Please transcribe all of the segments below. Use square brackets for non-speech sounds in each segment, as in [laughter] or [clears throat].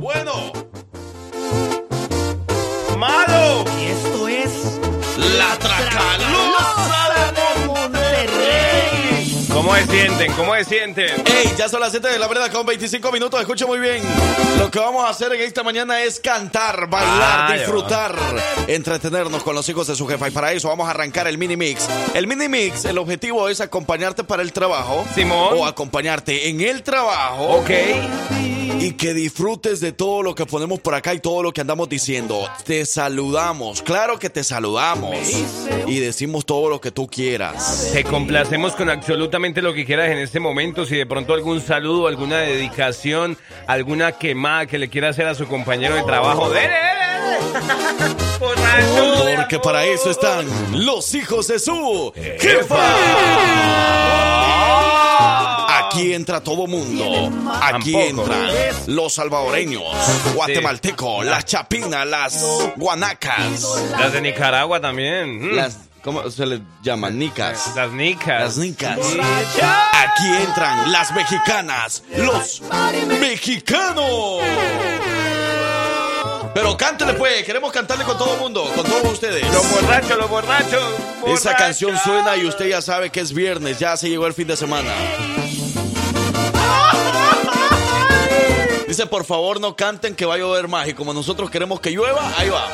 Bueno. Malo. Y esto es La Tracalosa de Monterrey. ¿Cómo se sienten? ¿Cómo se sienten? Ey, ya son las 7 de la mañana con 25 minutos. Escucha muy bien. Lo que vamos a hacer en esta mañana es cantar, bailar, Ay, disfrutar, entretenernos con los hijos de su jefa. Y para eso vamos a arrancar el mini mix. El mini mix, el objetivo es acompañarte para el trabajo. Simón. O acompañarte en el trabajo. Ok. Y que disfrutes de todo lo que ponemos por acá y todo lo que andamos diciendo. Te saludamos, claro que te saludamos. Y decimos todo lo que tú quieras. Te complacemos con absolutamente lo que quieras en este momento. Si de pronto algún saludo, alguna dedicación, alguna quemada que le quiera hacer a su compañero de trabajo. ¡Dele, dele, dele! [laughs] Borracho. Porque para eso están los hijos de su jefa. Aquí entra todo mundo. Aquí entran los salvadoreños, guatemaltecos, las chapinas, las guanacas, Las de Nicaragua también. Mm. las ¿cómo se les llama? Nicas. Las nicas. Las nicas. Aquí entran las mexicanas, los mexicanos. Pero cántele pues, queremos cantarle con todo el mundo, con todos ustedes. Los borrachos, los borrachos. Esa borrachos. canción suena y usted ya sabe que es viernes, ya se llegó el fin de semana. Dice, por favor no canten que va a llover más y como nosotros queremos que llueva, ahí va.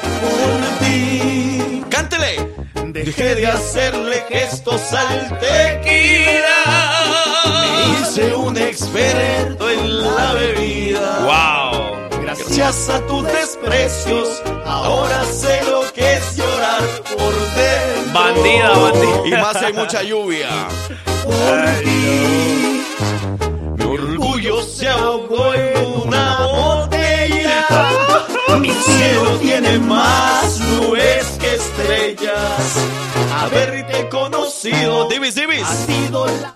¡Cántele! Dejé de hacerle gestos al tequila. Me hice un experto en la bebida. Wow. Gracias a tus desprecios, ahora sé lo que es llorar por dentro. Bandida, bandida. Y más hay mucha lluvia. Mi orgullo se ahogó en una botella. Mi cielo tiene más nubes que estrellas. Haberte conocido. Divis, Divis.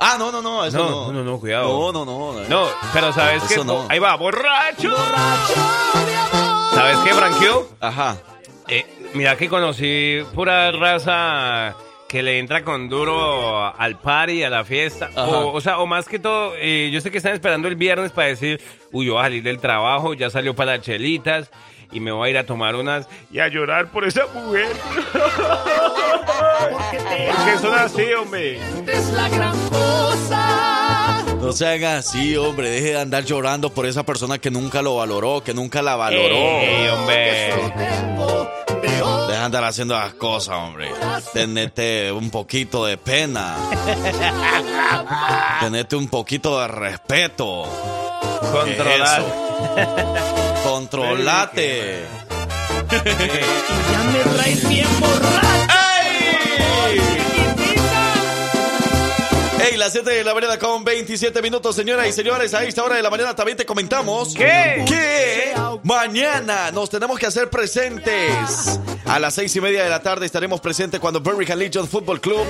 Ah, no, no, no, eso No, no. no, no, cuidado. No, no, no. No, pero ¿sabes qué? Eso no. Ahí va, borracho. ¿Sabes qué, Franquio? Ajá. Eh, mira que conocí pura raza que le entra con duro al party, a la fiesta. O, o sea, o más que todo, eh, yo sé que están esperando el viernes para decir, uy, yo voy a salir del trabajo, ya salió para las chelitas y me voy a ir a tomar unas y a llorar por esa mujer. [laughs] Porque son así, hombre. No se haga así, hombre. Deje de andar llorando por esa persona que nunca lo valoró, que nunca la valoró. Ey, hombre. Andar haciendo las cosas, hombre. Tenete un poquito de pena. [laughs] Tenete un poquito de respeto. Controlar. Controlate. [laughs] Ya me traes bien borracho. Ey, las 7 de la mañana con 27 minutos, señoras y señores. A esta hora de la mañana también te comentamos ¿Qué? que mañana nos tenemos que hacer presentes. A las seis y media de la tarde estaremos presentes cuando Birmingham Legion Football Club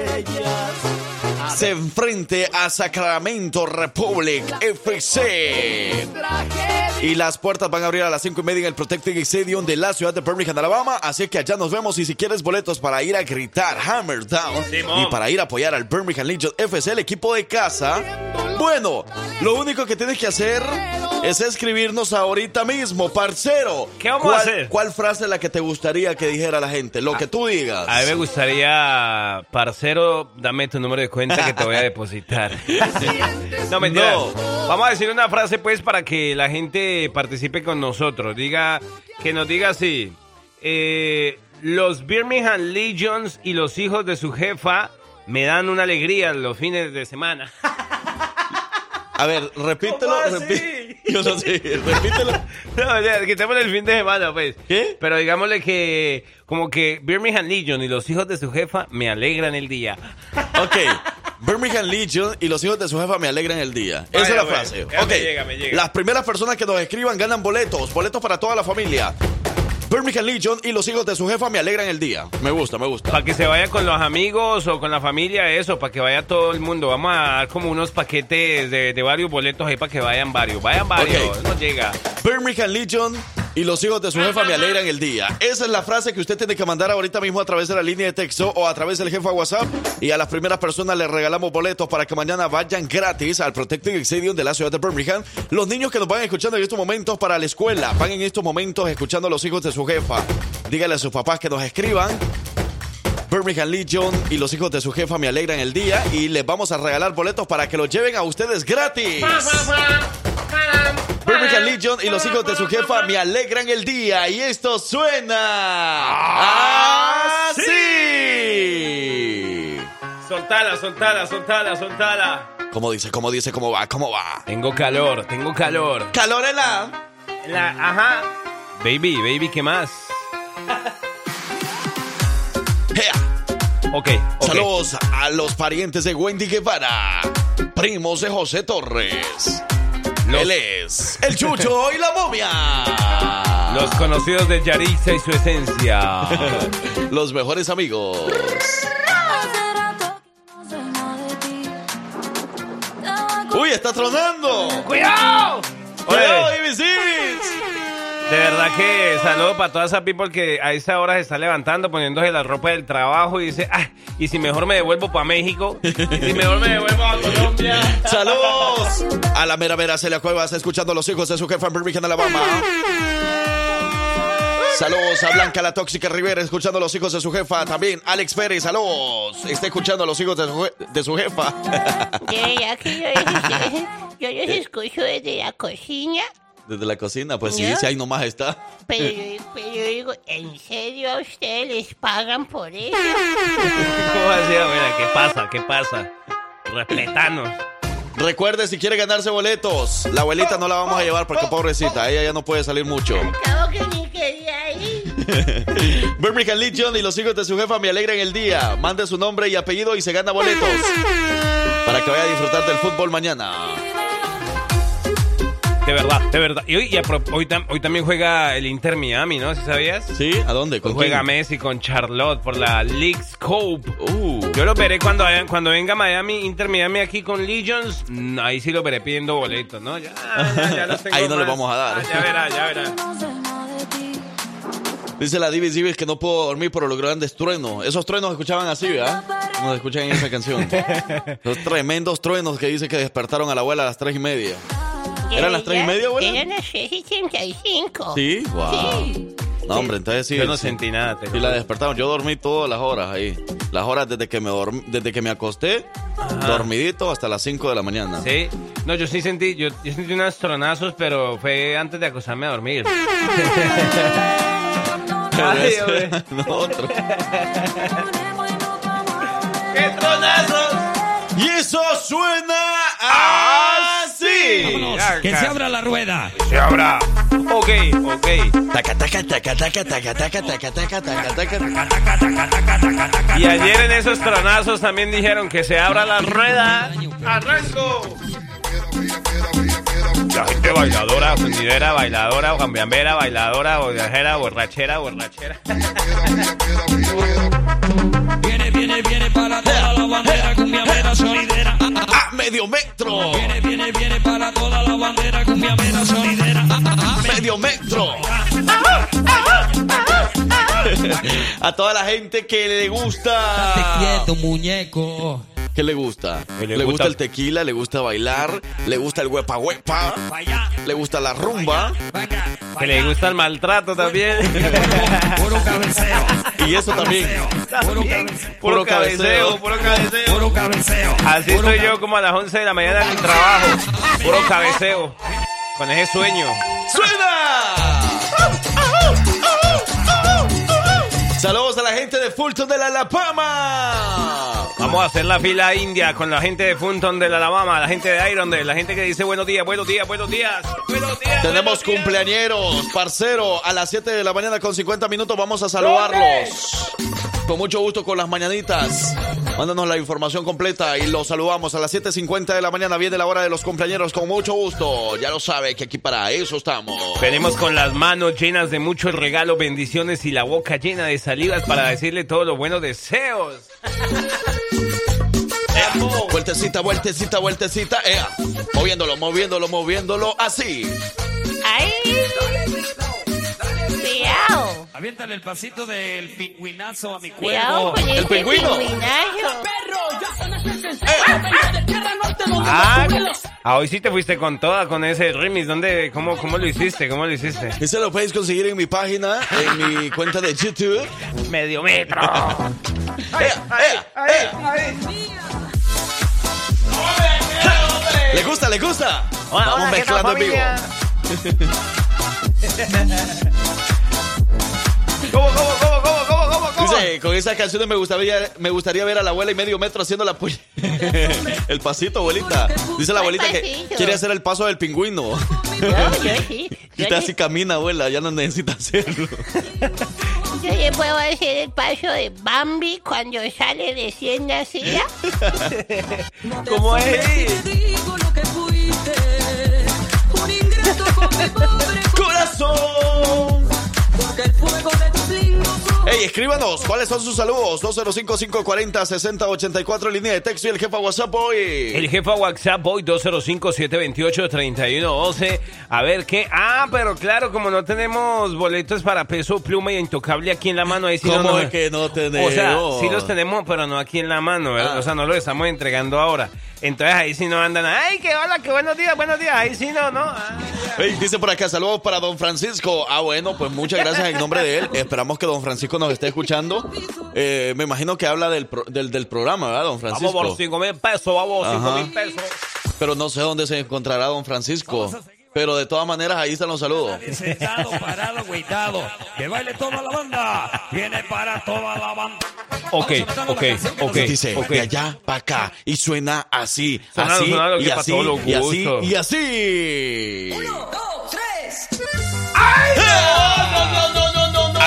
se enfrente a Sacramento Republic FC. Y las puertas van a abrir a las cinco y media en el Protecting Stadium de la ciudad de Birmingham, Alabama. Así que allá nos vemos. Y si quieres boletos para ir a gritar Hammer Down y para ir a apoyar al Birmingham Legion FC, el equipo de casa, bueno, lo único que tienes que hacer es escribirnos ahorita mismo, parcero. ¿Qué vamos a ¿Cuál- hacer? ¿Cuál frase es la que te gustaría que dijera la gente? Lo que tú digas. A mí me gustaría, parcero, dame tu número de cuenta que te voy a depositar. [laughs] no, mentira. No. Vamos a decir una frase, pues, para que la gente participe con nosotros. Diga, que nos diga así. eh, los Birmingham Legions y los hijos de su jefa me dan una alegría los fines de semana. [laughs] A ver, repítelo. Repi- [laughs] Yo no sé, repítelo. [laughs] No, o sea, quitémosle el fin de semana, pues. ¿Qué? Pero digámosle que, como que Birmingham Legion y los hijos de su jefa me alegran el día. [laughs] Ok. Birmingham Legion y los hijos de su jefa me alegran el día. Esa es la frase. Ok. me llega, me llega. Las primeras personas que nos escriban ganan boletos. Boletos para toda la familia. Birmingham Legion y los hijos de su jefa me alegran el día. Me gusta, me gusta. Para que se vaya con los amigos o con la familia, eso, para que vaya todo el mundo. Vamos a dar como unos paquetes de, de varios boletos ahí para que vayan varios. Vayan varios, Ok. no llega. Birmingham Legion y los hijos de su jefa me alegran el día. Esa es la frase que usted tiene que mandar ahorita mismo a través de la línea de texto o a través del jefa WhatsApp. Y a las primeras personas les regalamos boletos para que mañana vayan gratis al Protecting Stadium de la ciudad de Birmingham. Los niños que nos van escuchando en estos momentos para la escuela, van en estos momentos escuchando a los hijos de su jefa. Dígale a sus papás que nos escriban. Birmingham Legion y los hijos de su jefa me alegran el día y les vamos a regalar boletos para que los lleven a ustedes gratis. Birmingham Legion y los hijos de su jefa me alegran el día y esto suena así. Soltala, soltala, soltala, soltala. ¿Cómo dice? ¿Cómo dice? ¿Cómo va? ¿Cómo va? Tengo calor, tengo calor. Calor en la... La, ajá. Baby, baby, ¿qué más? Ea. Ok. Saludos a los parientes de Wendy Guevara, primos de José Torres. Los- Él es el Chucho y la momia. Los conocidos de Yaritza y su esencia. [laughs] Los mejores amigos. Uy, está tronando. ¡Cuidado! Cuidado, Oye. De verdad que saludo para toda esa people que a esa hora se está levantando, poniéndose la ropa del trabajo y dice, ah, y si mejor me devuelvo para México, y si mejor me devuelvo a Colombia. [laughs] Saludos a la mera mera Celia Cuevas, escuchando a los hijos de su jefa en Birmingham, Alabama. Saludos a Blanca la Tóxica Rivera, escuchando a los hijos de su jefa. También Alex Pérez, saludos. Está escuchando a los hijos de su, je- de su jefa. Ya que yo, yo los escucho desde la cocina, Desde la cocina, pues sí, ¿Ya? sí, ahí nomás está. pero yo, pero yo digo, ¿en serio a ustedes les pagan por eso? [laughs] ¿Cómo así? Mira, ¿qué pasa? ¿Qué pasa? Respetanos. Recuerde, si quiere ganarse boletos, la abuelita no la vamos a llevar porque pobrecita, ella ya no puede salir mucho. Acabo que ni quería ir. [laughs] Birmingham Legion y los hijos de su jefa me alegran el día. Mande su nombre y apellido y se gana boletos. Para que vaya a disfrutar del fútbol mañana. De verdad, de verdad. Y hoy, y pro- hoy, tam- hoy también juega el Inter Miami, ¿no? ¿Sí sabías? ¿Sí? ¿A dónde? ¿Con Juega quién? Messi con Charlotte por la League Scope. Uh, Yo lo veré cuando, cuando venga Miami, Inter Miami aquí con Legions. mm, Ahí sí lo veré pidiendo boletos, ¿no? Ya, ya, ya [laughs] los tengo Ahí no le más. vamos a dar. Ah, ya verá, ya verá. dice la Divis Divis que no puedo dormir por los grandes truenos. Esos truenos escuchaban así, ¿verdad? Nos escuchan en esa canción. [laughs] Los tremendos truenos que dice que despertaron a la abuela a las tres y media. ¿Eran las tres y media, abuela? Eran las 6 y 35. ¿Sí? Wow. Sí. No, hombre, entonces sí. Yo no sí. sentí nada. lo la juro. despertaron. Yo dormí todas las horas ahí. Las horas desde que me dormí, desde que me acosté, dormidito hasta las 5 de la mañana. Sí. No, yo sí sentí, yo, yo sentí unos tronazos, pero fue antes de acostarme a dormir. [laughs] Pero Ay, no, otro. [laughs] ¡Qué tronazos! Y eso suena así. Que se abra la rueda. Que se abra. Ok, ok. Y ayer en esos tronazos también dijeron que se abra la rueda. ¡Arranco! La gente bailadora, fundidera, bailadora, cambiambera, bailadora, borrachera, borrachera, borrachera. viene, viene, viene para toda la bandera, cumbiambera, solidera. ¡A medio metro! Viene, viene, viene para toda la bandera cumbiamera sonidera. ¡Medio metro! [laughs] A toda la gente que le Te gusta. quieto, muñeco. ¿Qué le gusta? Le Le gusta gusta- el tequila, le gusta bailar, le gusta el huepa huepa, le gusta la rumba Que le gusta el maltrato también. Puro cabeceo. y eso también. Puro cabeceo. Puro cabeceo, puro cabeceo. Así estoy yo como a las 11 de la mañana en el trabajo. Puro cabeceo. Con ese sueño. ¡Suena! [laughs] Saludos a la gente de Fulton de la Alabama. Vamos a hacer la fila india con la gente de Funton de la Alabama, la gente de Irondale, la gente que dice buenos días, buenos días, buenos días. Buenos días. Tenemos buenos días. cumpleañeros, parcero, a las 7 de la mañana con 50 minutos vamos a saludarlos. Con mucho gusto con las mañanitas. Mándanos la información completa y los saludamos a las 7.50 de la mañana. Viene la hora de los cumpleaños con mucho gusto. Ya lo sabe que aquí para eso estamos. Venimos con las manos llenas de muchos regalos, bendiciones y la boca llena de salivas para decirle todos los buenos deseos. Vueltecita, vueltecita, vueltecita. Ea. Moviéndolo, moviéndolo, moviéndolo así. Ay, Aviéntale el pasito del pingüinazo a mi con El pingüino. Ah, ah, hoy sí te fuiste con toda con ese remix. ¿Dónde, cómo, cómo lo hiciste? ¿Cómo lo hiciste? Ese lo puedes conseguir en mi página, en mi cuenta de YouTube. Medio metro. ¡Ea, ea, ea! ¿Le gusta, le gusta? Hola, Vamos hola, ¿qué tal, mezclando en vivo. [laughs] ¿Cómo, cómo, cómo, cómo, cómo, cómo, cómo? Dice, con esas canciones me gustaría, me gustaría ver a la abuela y medio metro haciendo la puya. [laughs] el pasito, abuelita. Dice la abuelita que quiere hacer el paso del pingüino. [laughs] Y te así camina, abuela, ya no necesita hacerlo. Yo le puedo hacer el paso de Bambi cuando sale recién nacida. ¿Cómo es? digo lo que fuiste. Un ingrato con mi pobre [laughs] ¡Corazón! Porque el fuego de tus lindos ojos Ey, escríbanos, ¿cuáles son sus saludos? 205-540-6084, línea de texto y el jefa WhatsApp hoy. El jefe a WhatsApp hoy 205-728-3112. A ver qué. Ah, pero claro, como no tenemos boletos para peso, pluma y intocable aquí en la mano, ahí sí ¿Cómo no es que no tenemos? O sea, sí los tenemos, pero no aquí en la mano, ¿verdad? Ah. O sea, no los estamos entregando ahora. Entonces ahí sí no andan. ¡Ay, qué hola, qué buenos días, buenos días! Ahí sí no, no. Ey, dice por acá, saludos para don Francisco. Ah, bueno, pues muchas gracias en nombre de él. [laughs] Esperamos que don Francisco nos esté escuchando. Eh, me imagino que habla del, pro- del, del programa, ¿verdad, don Vamos Francisco? por 5 mil pesos, vamos, 5 Ajá. mil pesos. Pero no sé dónde se encontrará don Francisco. Pero de todas maneras, ahí están los saludos. Sentado, parado, agüitado. Que baile toda la banda. Viene para toda la banda. Ok, ok, ok. Dice, ok. de allá para acá. Y suena así, Suena- así, suena y así, y así, y así. Uno, dos, tres.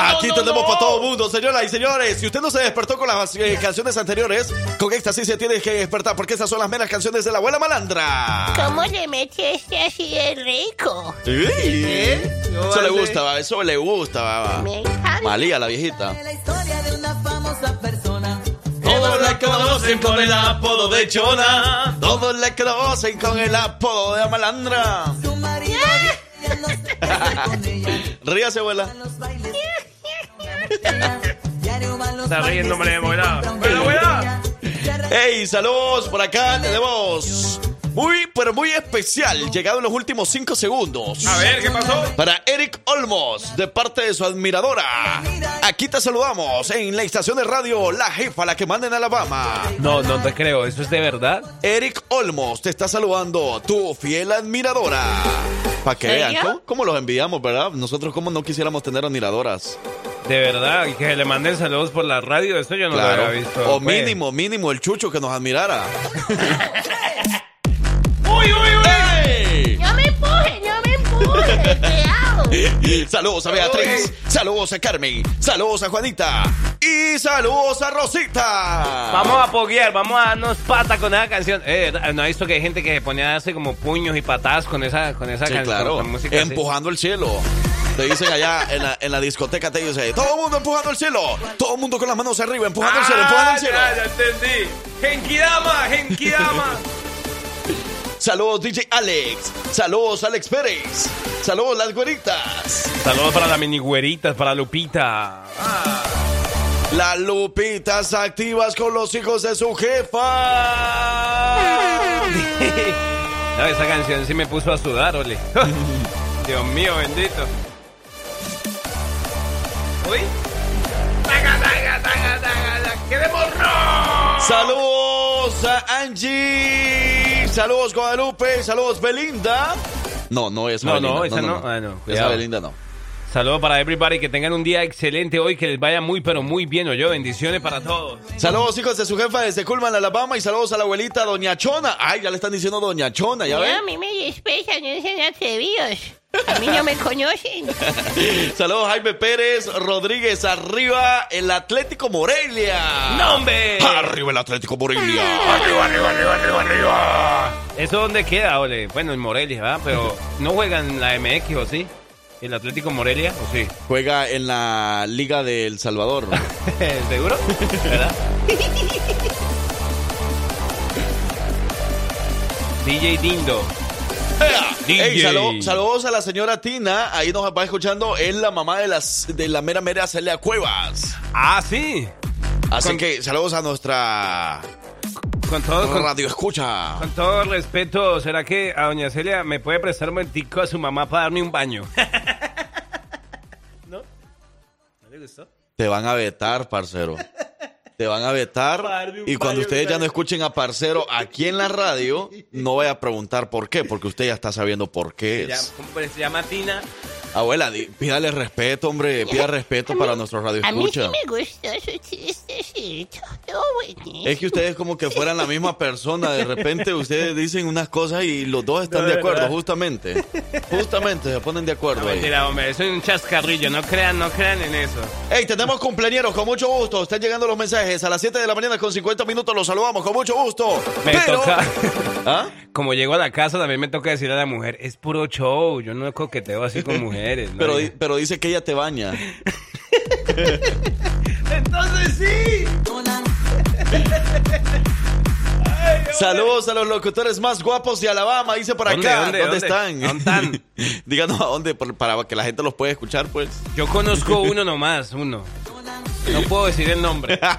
Aquí tenemos para todo el mundo, señoras y señores. Si usted no se despertó con las eh, canciones anteriores, con esta sí se tiene que despertar, porque esas son las meras canciones de la abuela malandra. ¿Cómo le metiste así de rico? Sí. No Eso le gusta, va, eso le gusta. va. Me encanta. Malía, la viejita. La historia de una famosa persona. Todos la conocen con el apodo de Chona. Todos la conocen con el apodo de malandra. Su marido. [laughs] Ríase, abuela. Está riendo, y hombre, se abuela. compra un Abuela, abuela. botella. Se arranca Hey, saludos por acá. Tenemos muy, pero muy especial. Llegado en los últimos cinco segundos. A ver, ¿qué pasó? Para Eric Olmos, de parte de su admiradora. Aquí te saludamos en la estación de radio La Jefa, la que manda en Alabama. No, no te creo. ¿Eso es de verdad? Eric Olmos te está saludando, tu fiel admiradora. Para que vean, ¿cómo, cómo los envidiamos, verdad? Nosotros, ¿cómo no quisiéramos tener admiradoras? De verdad. Y que le manden saludos por la radio. Esto yo no lo había visto. O pues. mínimo, mínimo, el chucho que nos admirara. [laughs] ¡Uy, uy, uy! ¡Ey! No me empuje, no me empuje. Cuidado. [laughs] Saludos a Beatriz, saludos a Carmen, saludos a Juanita y saludos a Rosita. Vamos a poguear, vamos a darnos pata con esa canción. Eh, ¿no ha visto que hay gente que se pone a darse como puños y patadas con esa, con esa Sí, canción? claro. Con música así? Empujando el cielo. Te dicen allá en la, en la discoteca, te dicen, todo el mundo empujando el cielo. Todo el mundo con las manos arriba, empujando el cielo, empujando el cielo. Ah, Ya, ya entendí. Genkidama, Genkidama. [laughs] Saludos DJ Alex. Saludos Alex Pérez. Saludos las güeritas. Saludos para la mini güeritas, para Lupita. Las lupitas activas con los hijos de su jefa. [laughs] No, esa canción sí me puso a sudar, ole. [laughs] Dios mío, bendito. Uy. Taca, taca, taca, taca, taca. ¡Queremos! Saludos a Angie. Saludos Guadalupe. Saludos Belinda. No, no es No, Belinda. no, esa no. Ah, no, Esa. Belinda no. Saludos para everybody, que tengan un día excelente hoy, que les vaya muy, pero muy bien, yo Bendiciones para todos. Saludos hijos de su jefa desde Culman, Alabama. Y saludos a la abuelita Doña Chona. Ay, ya le están diciendo Doña Chona, ¿ya No, ven? a mí me despejan, no sean atrevidos. A mí no me conocen. [laughs] Saludos Jaime Pérez Rodríguez. Arriba el Atlético Morelia. ¡No, hombre! Arriba el Atlético Morelia. [laughs] ¡Arriba, arriba, arriba, arriba, arriba! ¿Eso dónde queda, ole? Bueno, en Morelia, ¿verdad? Pero no juegan la MX, ¿o sí? ¿El Atlético Morelia, o sí? Juega en la Liga del Salvador. [laughs] ¿Seguro? ¿Verdad? [laughs] DJ Dindo. ¡Ea! Ey, DJ. salu- saludos a la señora Tina. Ahí nos va escuchando. Es la mamá de, las, de la mera mera Celia Cuevas. Ah, sí. Así Con- que saludos a nuestra Con todo, con, radio escucha. con todo respeto, ¿será que a doña Celia me puede prestar un momentico a su mamá para darme un baño? [laughs] ¿No? ¿No le gustó? Te van a vetar, parcero. [laughs] Te van a vetar. Y cuando ustedes ya no escuchen a Parcero aquí en la radio, no vaya a preguntar por qué, porque usted ya está sabiendo por qué es. ¿Cómo se llama Tina? Abuela, pídale respeto, hombre. Pida respeto para nuestros radio A mí sí escucha. me gustó su chistecito. Es que ustedes como que fueran la misma persona. De repente ustedes dicen unas cosas y los dos están No, de acuerdo, verdad. justamente. Justamente se ponen de acuerdo No, ahí. mentira, hombre, es un chascarrillo, no crean, no crean en eso. Hey, tenemos cumpleaños con mucho gusto. Están llegando los mensajes a las 7 de la mañana con 50 minutos. Los saludamos con mucho gusto. Me Pero- toca. [laughs] ¿Ah? Como llego a la casa, también me toca decirle a la mujer, es puro show, yo no coqueteo así con mujeres. ¿no? Pero, pero dice que ella te baña. [laughs] Entonces sí. [laughs] Saludos a los locutores más guapos de Alabama. Dice por ¿Dónde, acá. dónde, dónde? están? ¿Dónde están? Díganos a dónde para que la gente los pueda escuchar, pues. Yo conozco uno nomás, uno. No puedo decir el nombre. [laughs]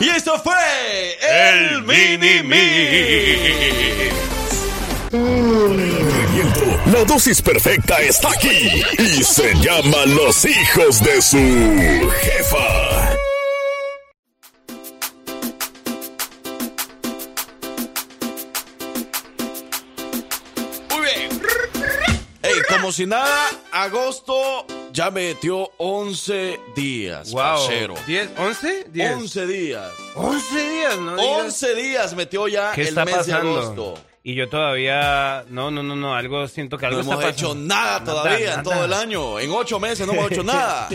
Y esto fue el Mini Mix. La dosis perfecta está aquí y se llama Los hijos de su jefa. Muy bien. Ey, como si nada, agosto ya metió 11 días. Wow. parcero. ¿10? ¿11? 10. 11 días. 11 días, ¿no? digas. 11 días metió ya ¿Qué el está mes de pasando? agosto. Y yo todavía. No, no, no, no. Algo siento que algo No hemos está hecho pasando. nada todavía en nada. todo el año. En 8 meses no hemos hecho [laughs] nada.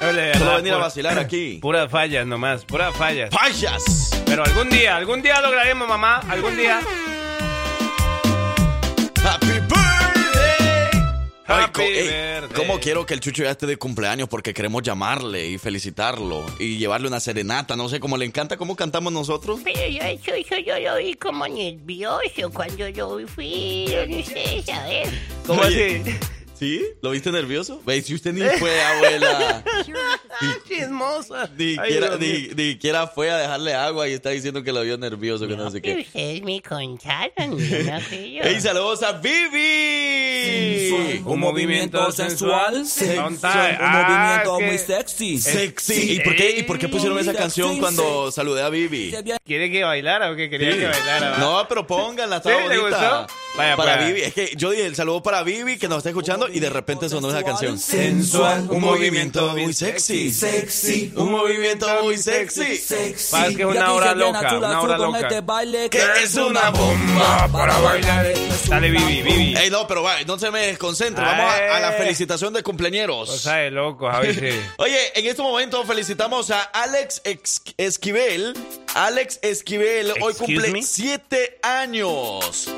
No, de Solo venir a vacilar aquí. [clears throat] Puras fallas nomás, puras fallas. ¡Payas! Pero algún día, algún día lograremos, mamá. Algún día. ¡Happy birthday! Ay, Happy ey. ¿Cómo quiero que el Chucho ya esté de cumpleaños? Porque queremos llamarle y felicitarlo y llevarle una serenata. No sé cómo le encanta cómo cantamos nosotros. Pero yo eso, eso yo lo vi como nervioso cuando yo fui, no sé, ¿sabes? ¿Cómo Oye. así? ¿Sí? ¿Lo viste nervioso? ¿Veis? Si usted ni [laughs] fue, abuela. Chismosa. Ni Ay, quiera, Dios mío. ni, ni quiera fue a dejarle agua y está diciendo que lo vio nervioso, que no, sé qué. ustedes me contaron, yo no fui yo. ¡Ey, saludos a Vivi! Un movimiento sensual. sensual, un Ah, movimiento que- muy sexy. Sexy. ¿Y por qué, y por qué pusieron esa canción cuando saludé a Vivi? ¿Quiere que bailara o qué quería Sí. que bailara? va? No, pero pónganla, está ¿Sí? ¿Le bonita. gustó? Vaya, para pues. Vivi, es que yo dije el saludo para Vivi que nos está escuchando y de repente sonó esa canción. Sensual, Un movimiento muy sexy. Sexy, Un movimiento muy sexy. sexy. Que una hora loca, una hora loca. este baile Que es una bomba para bailar. Dale, Vivi, Vivi. Ey, no, pero va, no se me desconcentre. Vamos a, a la Eh. felicitación de cumpleañeros. Cosa de loco, Javi, sí. [laughs] Oye, en este momento felicitamos a Alex Ex- Esquivel. Alex Esquivel hoy cumple me? siete años.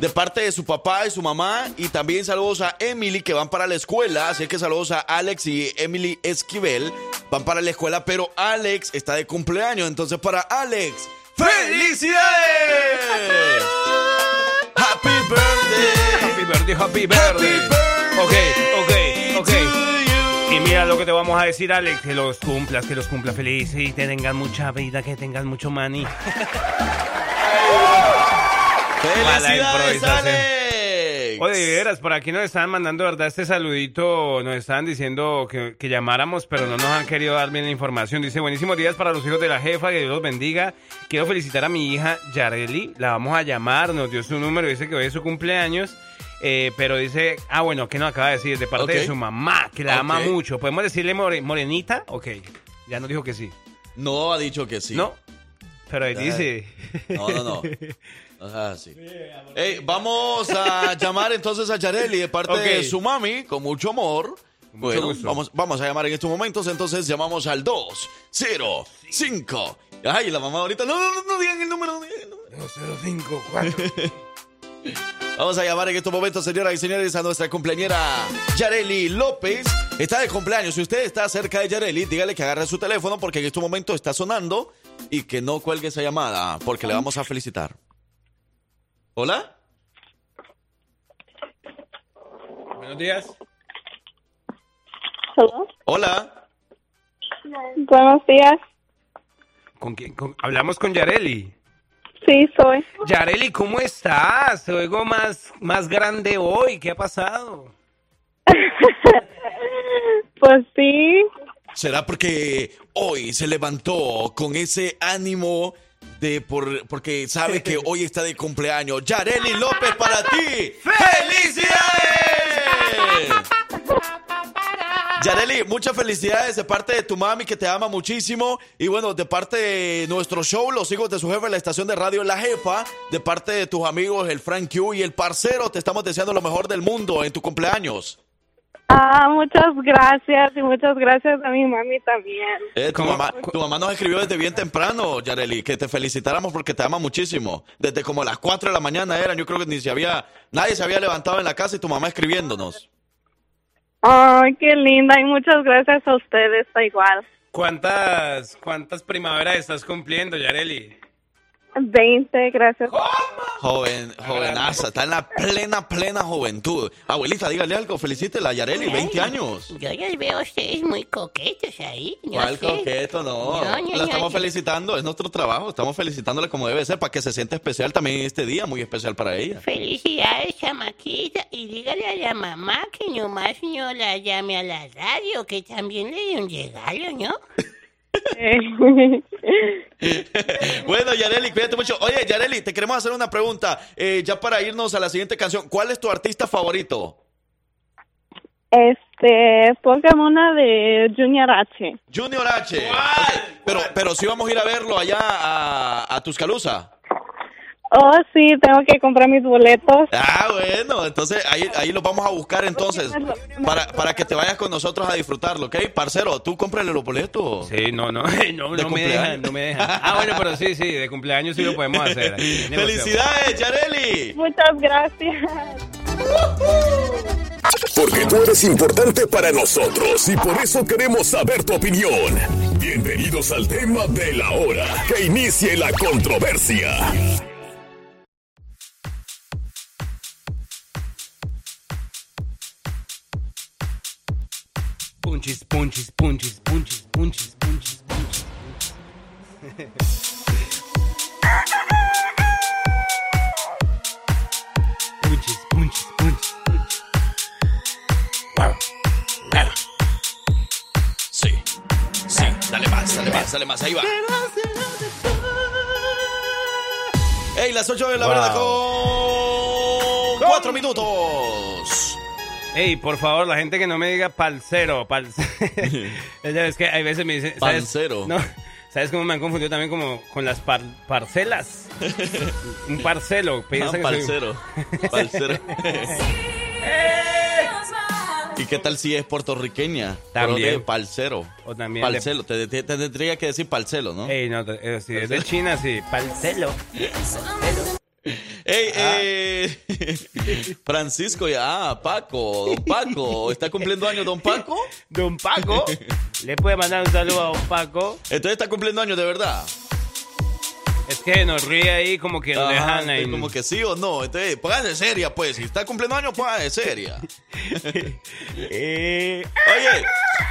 De parte de su papá y su mamá. Y también saludos a Emily que van para la escuela. Así que saludos a Alex y Emily Esquivel. Van para la escuela, pero Alex está de cumpleaños. Entonces para Alex, ¡felicidades! ¡Happy birthday! Happy birthday, happy Happy birthday. birthday Ok, ok, ok. Y mira lo que te vamos a decir, Alex. Que los cumplas, que los cumplas felices y que tengan mucha vida, que tengan mucho money. [laughs] ¡Felicidades. Alex! Oye, de veras, por aquí nos estaban mandando, ¿verdad? Este saludito, nos estaban diciendo que, que llamáramos, pero no nos han querido dar bien la información. Dice, buenísimos días para los hijos de la jefa, que Dios los bendiga. Quiero felicitar a mi hija Yareli, la vamos a llamar, nos dio su número, dice que hoy es su cumpleaños. eh, pero dice, ah, bueno, que nos acaba de decir, de parte de su mamá, que la ama mucho. ¿Podemos decirle more- morenita? Ok, ya nos dijo que sí. No ha dicho que sí. ¿No? Pero él Ah. dice... No, no, no. [laughs] Ajá, sí. Ey, vamos a llamar entonces a Yareli de parte Ok. de su mami, con mucho amor. mucho bueno, gusto. vamos, vamos a llamar en estos momentos, entonces llamamos al 2, 0, 5. Ay, la mamá ahorita, no, no, no, no digan el número. no digan el número. 054. Vamos a llamar en estos momentos, señoras y señores, a nuestra cumpleañera Yareli López. Está de cumpleaños. Si usted está cerca de Yareli, dígale que agarre su teléfono porque en este momento está sonando y que no cuelgue esa llamada porque le vamos a felicitar. ¿Hola? Buenos días. Hola. Buenos días. ¿Con quién? Hablamos con Yareli. Sí, soy. Yareli, ¿cómo estás? Te oigo más, más grande hoy. ¿Qué ha pasado? [laughs] pues sí, ¿Será porque hoy se levantó con ese ánimo de por porque sabe que hoy está de cumpleaños? Yareli López para ti. ¡Felicidades! Yareli, muchas felicidades de parte de tu mami que te ama muchísimo y bueno, de parte de nuestro show, los hijos de su jefe, la estación de radio La Jefa, de parte de tus amigos, el Frank Q y el parcero, te estamos deseando lo mejor del mundo en tu cumpleaños. Ah, muchas gracias y muchas gracias a mi mami también. Eh, tu, mamá, tu mamá nos escribió desde bien temprano, Yareli, que te felicitáramos porque te ama muchísimo. Desde como las 4 de la mañana eran, yo creo que ni se había, nadie se había levantado en la casa y tu mamá escribiéndonos. Ay, qué linda y muchas gracias a ustedes, está igual. ¿Cuántas, cuántas primaveras estás cumpliendo, Yareli? 20, gracias. Joven, jovenaza, está en la plena, plena juventud. Abuelita, dígale algo, felicítela a Yareli, 20 años. Yo los veo a ustedes muy coquetos ahí. no ¿Cuál sé. coqueto? No, No, no, la estamos no. felicitando, es nuestro trabajo, estamos felicitándole como debe ser para que se sienta especial también este día, muy especial para ella. Felicidades, chamaquita. Y dígale a la mamá que nomás no la llame a la radio, que también le dé un regalo, ¿no? [laughs] [laughs] Bueno, Yareli, cuídate mucho. Oye, Yareli, te queremos hacer una pregunta. Eh, ya para irnos a la siguiente canción, ¿cuál es tu artista favorito? Este, una de Junior H. Junior H. Pero, pero sí vamos a ir a verlo allá a, a Tuscaloosa. Oh, sí, tengo que comprar mis boletos. Ah, bueno, entonces ahí, ahí los vamos a buscar entonces para, para que te vayas con nosotros a disfrutarlo, ¿ok? Parcero, tú cómprale los boletos. Sí, no, no, [laughs] no, ¿De no me dejan, no me dejan. Ah, bueno, pero sí, sí, de cumpleaños sí lo podemos hacer. ¡Felicidades, Yareli! Muchas gracias. Porque tú eres importante para nosotros y por eso queremos saber tu opinión. Bienvenidos al tema de la hora. Que inicie la controversia. Punchis, punchis, punchis, punchis, punchis, punchis, punchis. Punchis, punchis, punchis. Sí, sí, dale más, dale más, dale más, ahí va. ¡Ey, las 8 de la Wow. verdad con 4 minutos! Ey, por favor, la gente que no me diga palcero, palcero. [laughs] es que hay veces me dicen, ¿sabes? No, ¿sabes cómo me han confundido también como con las par- parcelas? [laughs] Un parcelo. Ah, piensan que soy- parcero, [laughs] parcero. ¿Y qué tal si es puertorriqueña? También. Pero de Palcero. O también de- Palcelo. Te, te- te tendría que decir palcelo, ¿no? Ey, no, eh, si es de China, sí, palcelo. Ey, eh, [laughs] Francisco, ya, ah, Paco, don Paco, ¿está cumpliendo años don Paco? Don Paco, le puede mandar un saludo a Don Paco. Entonces está cumpliendo años de verdad. Es que nos ríe ahí como que nos dejan ahí. como que sí o no. Entonces, póngase seria, pues. Si está cumpliendo años, póngase seria. [laughs] Eh, Oye,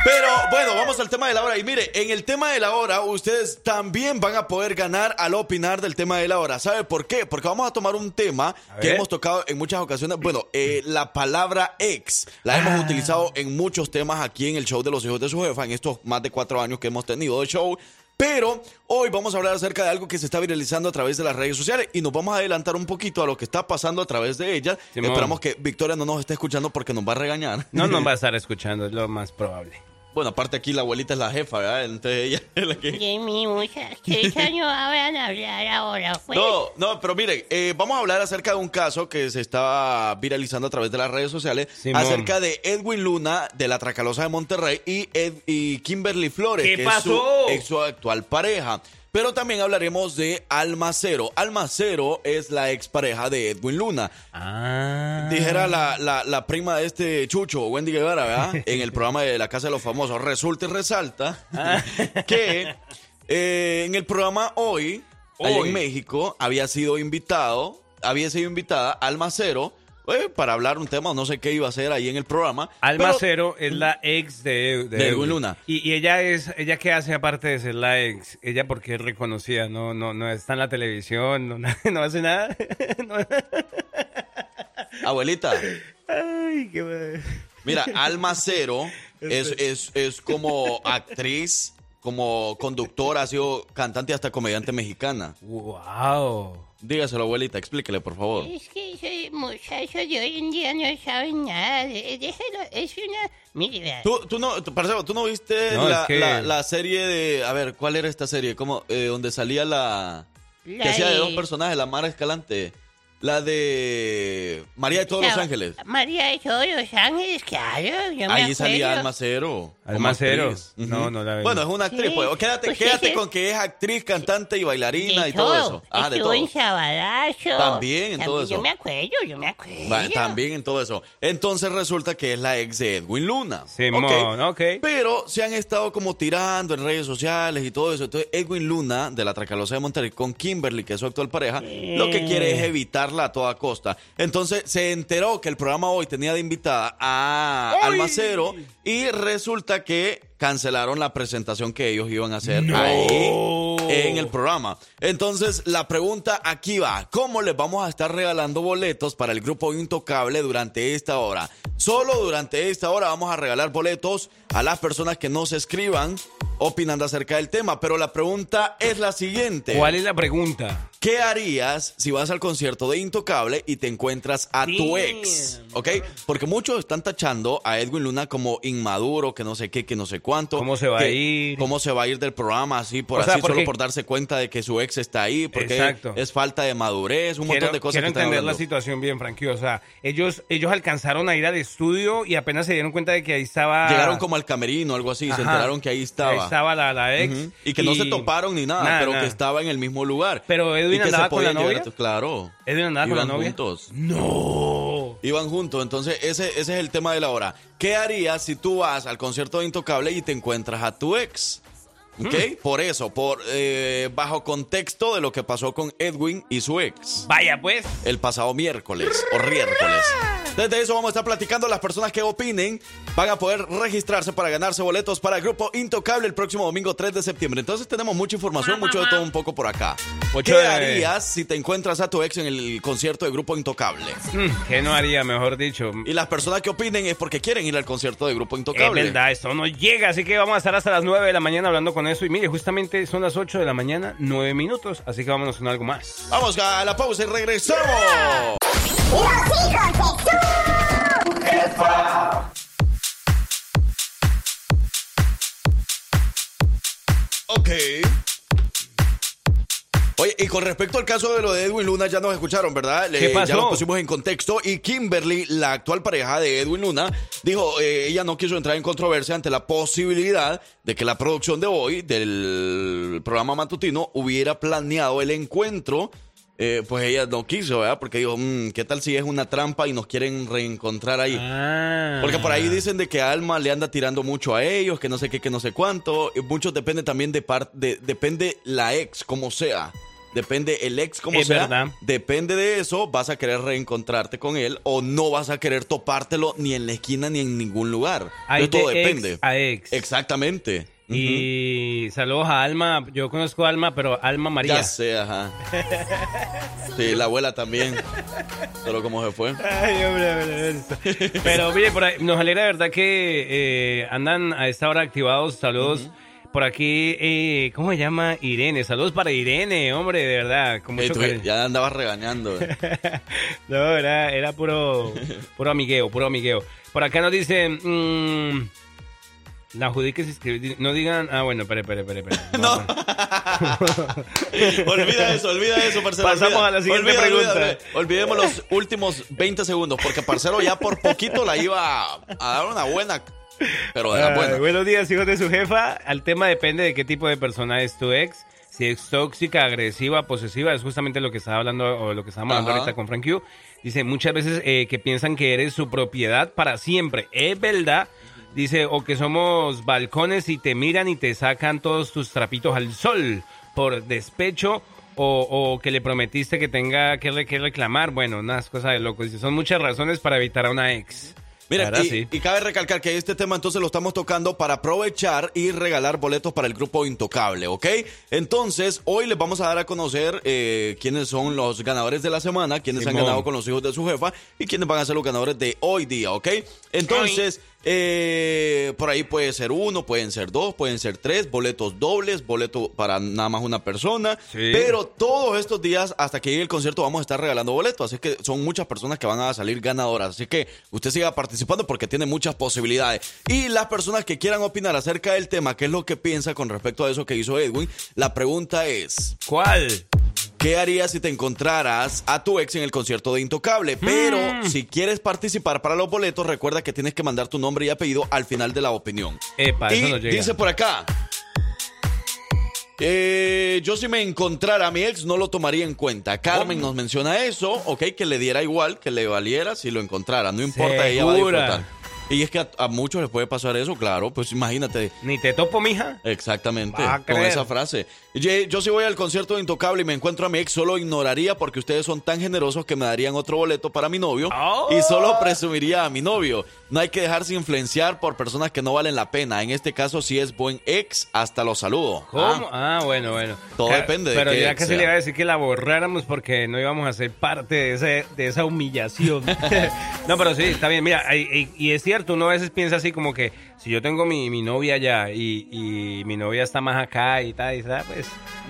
pero bueno, vamos al tema de la hora. Y mire, en el tema de la hora, ustedes también van a poder ganar al opinar del tema de la hora. ¿Sabe por qué? Porque vamos a tomar un tema que hemos tocado en muchas ocasiones. Bueno, eh, la palabra ex la Ah. hemos utilizado en muchos temas aquí en el show de los hijos de su jefa, en estos más de cuatro años que hemos tenido de show. Pero hoy vamos a hablar acerca de algo que se está viralizando a través de las redes sociales y nos vamos a adelantar un poquito a lo que está pasando a través de ellas. Simón. Esperamos que Victoria no nos esté escuchando porque nos va a regañar. no nos va a [laughs] estar escuchando, es lo más probable. Bueno, aparte aquí la abuelita es la jefa, ¿verdad? Entonces ella [laughs] es la que... No van a hablar ahora, pues. No, no, pero miren, eh, vamos a hablar acerca de un caso que se está viralizando a través de las redes sociales Simón. acerca de Edwin Luna de la Tracalosa de Monterrey y, Ed- y Kimberly Flores, ¿Qué que pasó? es su, ex su actual pareja. Pero también hablaremos de Alma Cero. Alma Cero es la expareja de Edwin Luna. Ah. Dijera la, la, la prima de este Chucho, Wendy Guevara, ¿verdad? [laughs] En el programa de La Casa de los Famosos. Resulta y resalta Ah. que eh, en el programa hoy, allá Hoy. en México, había sido invitado, había sido invitada Alma Cero eh, para hablar un tema, no sé qué iba a hacer ahí en el programa. Alma pero- Cero es la ex de, De Edwin Luna. Y, y ella es, ella qué hace aparte de ser la ex, ella porque es reconocida, no, no, no está en la televisión, no, [laughs] no hace nada. [laughs] No- Abuelita, Ay, qué mira, Alma Cero [laughs] es, es, es como actriz, como conductora, ha sido cantante y hasta comediante mexicana. Wow. Dígaselo, abuelita, explíquele, por favor. Es que ese muchacho de hoy en día no sabe nada. Déjelo, es una... Mire, vea. Tú, tú no, tú, parcero, ¿tú no viste No, la, es que- la- la serie de... A ver, ¿cuál era esta serie? ¿Cómo, eh, donde salía la... La Que hacía de- dos personajes, la Mara Escalante. La de María de todos los ángeles. María de todos los ángeles, claro. Yo me Ahí salía acuerdo. Alma Cero. Alma como Cero. actriz. No, no la vi. Bueno, es una actriz, Sí. pues. Quédate, Pues quédate con que es actriz, cantante y bailarina De y todo eso. Ah, de todo. en Sabadazo. También en todo eso. Yo me acuerdo, yo me acuerdo. Va, También en todo eso. Entonces resulta que es la ex de Edwin Luna. Simón, ok. Pero se han estado como tirando en redes sociales y todo eso. Entonces Edwin Luna, de la Tracalosa de Monterrey, con Kimberly, que es su actual pareja, lo que quiere es evitarla a toda costa. Entonces se enteró que el programa hoy tenía de invitada a Alma Cero y resulta que cancelaron la presentación que ellos iban a hacer ahí en el programa. Entonces, la pregunta aquí va, ¿cómo les vamos a estar regalando boletos para el grupo Intocable durante esta hora? Solo durante esta hora vamos a regalar boletos a las personas que nos escriban opinando acerca del tema, pero la pregunta es la siguiente. ¿Cuál es la pregunta? ¿Qué harías si vas al concierto de Intocable y te encuentras a tu ex? ¿Ok? Porque muchos están tachando a Edwin Luna como inmaduro, que no sé qué, que no sé cuánto. ¿Cómo se va que- a ir? ¿Cómo se va a ir del programa así, por O sea, así, solo por darse cuenta de que su ex está ahí, porque Exacto. es falta de madurez, un montón de cosas quiero que están entender la situación bien, Frankie. O sea, ellos, ellos alcanzaron a ir al estudio y apenas se dieron cuenta de que ahí estaba... Llegaron como al camerino, algo así, se Ajá. enteraron que ahí estaba. Ahí estaba la, la ex. Y que no se toparon ni nada, pero que estaba en el mismo lugar. Pero Edwin Y que se andaba con la novia. a Claro. ¿Edwin andaba con la Iban novia? juntos. No. Iban juntos, entonces ese, ese es el tema de la hora. ¿Qué harías si tú vas al concierto de Intocable y te encuentras a tu ex? ¿Ok? Hmm. Por eso, por eh, bajo contexto de lo que pasó con Edwin y su ex Vaya, pues. el pasado miércoles o miércoles. Desde eso vamos a estar platicando. Las personas que opinen van a poder registrarse para ganarse boletos para el grupo Intocable el próximo domingo 3 de septiembre. Entonces tenemos mucha información, mucho de todo un poco por acá. Mucho ¿Qué de- harías si te encuentras a tu ex en el concierto de grupo Intocable? Mm, ¿Qué no haría, mejor dicho? Y las personas que opinen es porque quieren ir al concierto de Grupo Es Intocable. verdad, esto no llega, así que vamos a estar hasta las 9 de la mañana hablando con eso. Y mire, justamente son las 8 de la mañana, 9 minutos, así que vámonos con algo más. Vamos a la pausa y regresamos. Ok. Oye, y con respecto al caso de lo de Edwin Luna, ya nos escucharon, ¿verdad? Le- ¿Qué pasó? Ya nos pusimos en contexto. Y Kimberly, la actual pareja de Edwin Luna, dijo, eh, ella no quiso entrar en controversia ante la posibilidad de que la producción de hoy, del programa matutino, hubiera planeado el encuentro. Eh, pues ella no quiso, ¿verdad? Porque dijo, "Mm, ¿qué tal si es una trampa y nos quieren reencontrar ahí? Ah. Porque por ahí dicen de que Alma le anda tirando mucho a ellos, que no sé qué, que no sé cuánto. Y mucho depende también de parte, de, depende la ex, como sea. Depende el ex, como Es sea. verdad. Depende de eso, vas a querer reencontrarte con él o no vas a querer topártelo ni en la esquina ni en ningún lugar. Hay todo de ex depende. a ex. Exactamente. Y saludos a Alma. Yo conozco a Alma, pero Alma. María. Ya sé, ajá. Sí, la abuela también. Pero cómo se fue. Ay, hombre, hombre, hombre. Pero mire, por ahí, nos alegra de verdad que eh, andan a esta hora activados. Saludos. Por aquí, eh, ¿cómo se llama? Irene. Saludos para Irene, hombre, de verdad. Con tú ya andabas regañando. eh. [laughs] No, era, era puro, puro amigueo, puro amigueo. Por acá nos dicen, mm, la Judy que se inscribió, no digan, ah, bueno, espere, espere, espere, espere. [laughs] No. [laughs] olvida eso, olvida eso, parcero. Pasamos olvida. a la siguiente Olvida, pregunta. olvida. Olvidemos los últimos 20 segundos, porque parcero ya por poquito la iba a dar una buena, pero de la buena. buenos días, hijos de su jefa. Al tema depende de qué tipo de persona es tu ex. Si es tóxica, agresiva, posesiva, es justamente lo que estaba hablando o lo que estábamos hablando ahorita con Frank Q. Dice, muchas veces eh, que piensan que eres su propiedad para siempre. Es verdad. Dice, o que somos balcones y te miran y te sacan todos tus trapitos al sol por despecho o, o que le prometiste que tenga que reclamar. Bueno, unas cosas de locos. Dice, Son muchas razones para evitar a una ex. Mira, verdad, y, sí. y cabe recalcar que este tema entonces lo estamos tocando para aprovechar y regalar boletos para el grupo Intocable, ¿ok? Entonces, hoy les vamos a dar a conocer eh, quiénes son los ganadores de la semana, quiénes han ganado con los hijos de su jefa y quiénes van a ser los ganadores de hoy día, ¿ok? Entonces, eh, por ahí puede ser uno, pueden ser dos, pueden ser tres, boletos dobles, boleto para nada más una persona, Sí. pero todos estos días hasta que llegue el concierto vamos a estar regalando boletos, así que son muchas personas que van a salir ganadoras, así que usted siga participando porque tiene muchas posibilidades. Y las personas que quieran opinar acerca del tema, qué es lo que piensa con respecto a eso que hizo Edwin, la pregunta es, ¿Cuál? ¿Qué harías si te encontraras a tu ex en el concierto de Intocable? Pero si quieres participar para los boletos, recuerda que tienes que mandar tu nombre y apellido al final de la opinión. Epa, Y eso no llega. dice por acá. eh, yo si me encontrara a mi ex no lo tomaría en cuenta. Carmen nos menciona eso, ok, que le diera igual, que le valiera si lo encontrara. No importa, ella va a disfrutar. Y es que a, a muchos les puede pasar eso, claro, pues imagínate. Ni te topo, mija. Exactamente, con creer. esa frase. Yo, yo si voy al concierto de Intocable y me encuentro a mi ex, solo ignoraría porque ustedes son tan generosos que me darían otro boleto para mi novio Oh. y solo presumiría a mi novio. No hay que dejarse influenciar por personas que no valen la pena. En este caso, si es buen ex, hasta los saludo. ¿Cómo? Ah, Ah, bueno, bueno. Todo Ah, depende de Pero qué ya casi sea. le iba a decir que la borráramos porque no íbamos a ser parte de, ese, de esa humillación. [laughs] [laughs] no, pero sí, está bien. Mira, y, y- y es cierto, uno a veces piensa así como que si yo tengo mi, mi novia allá y, y mi novia está más acá y tal, y tal, pues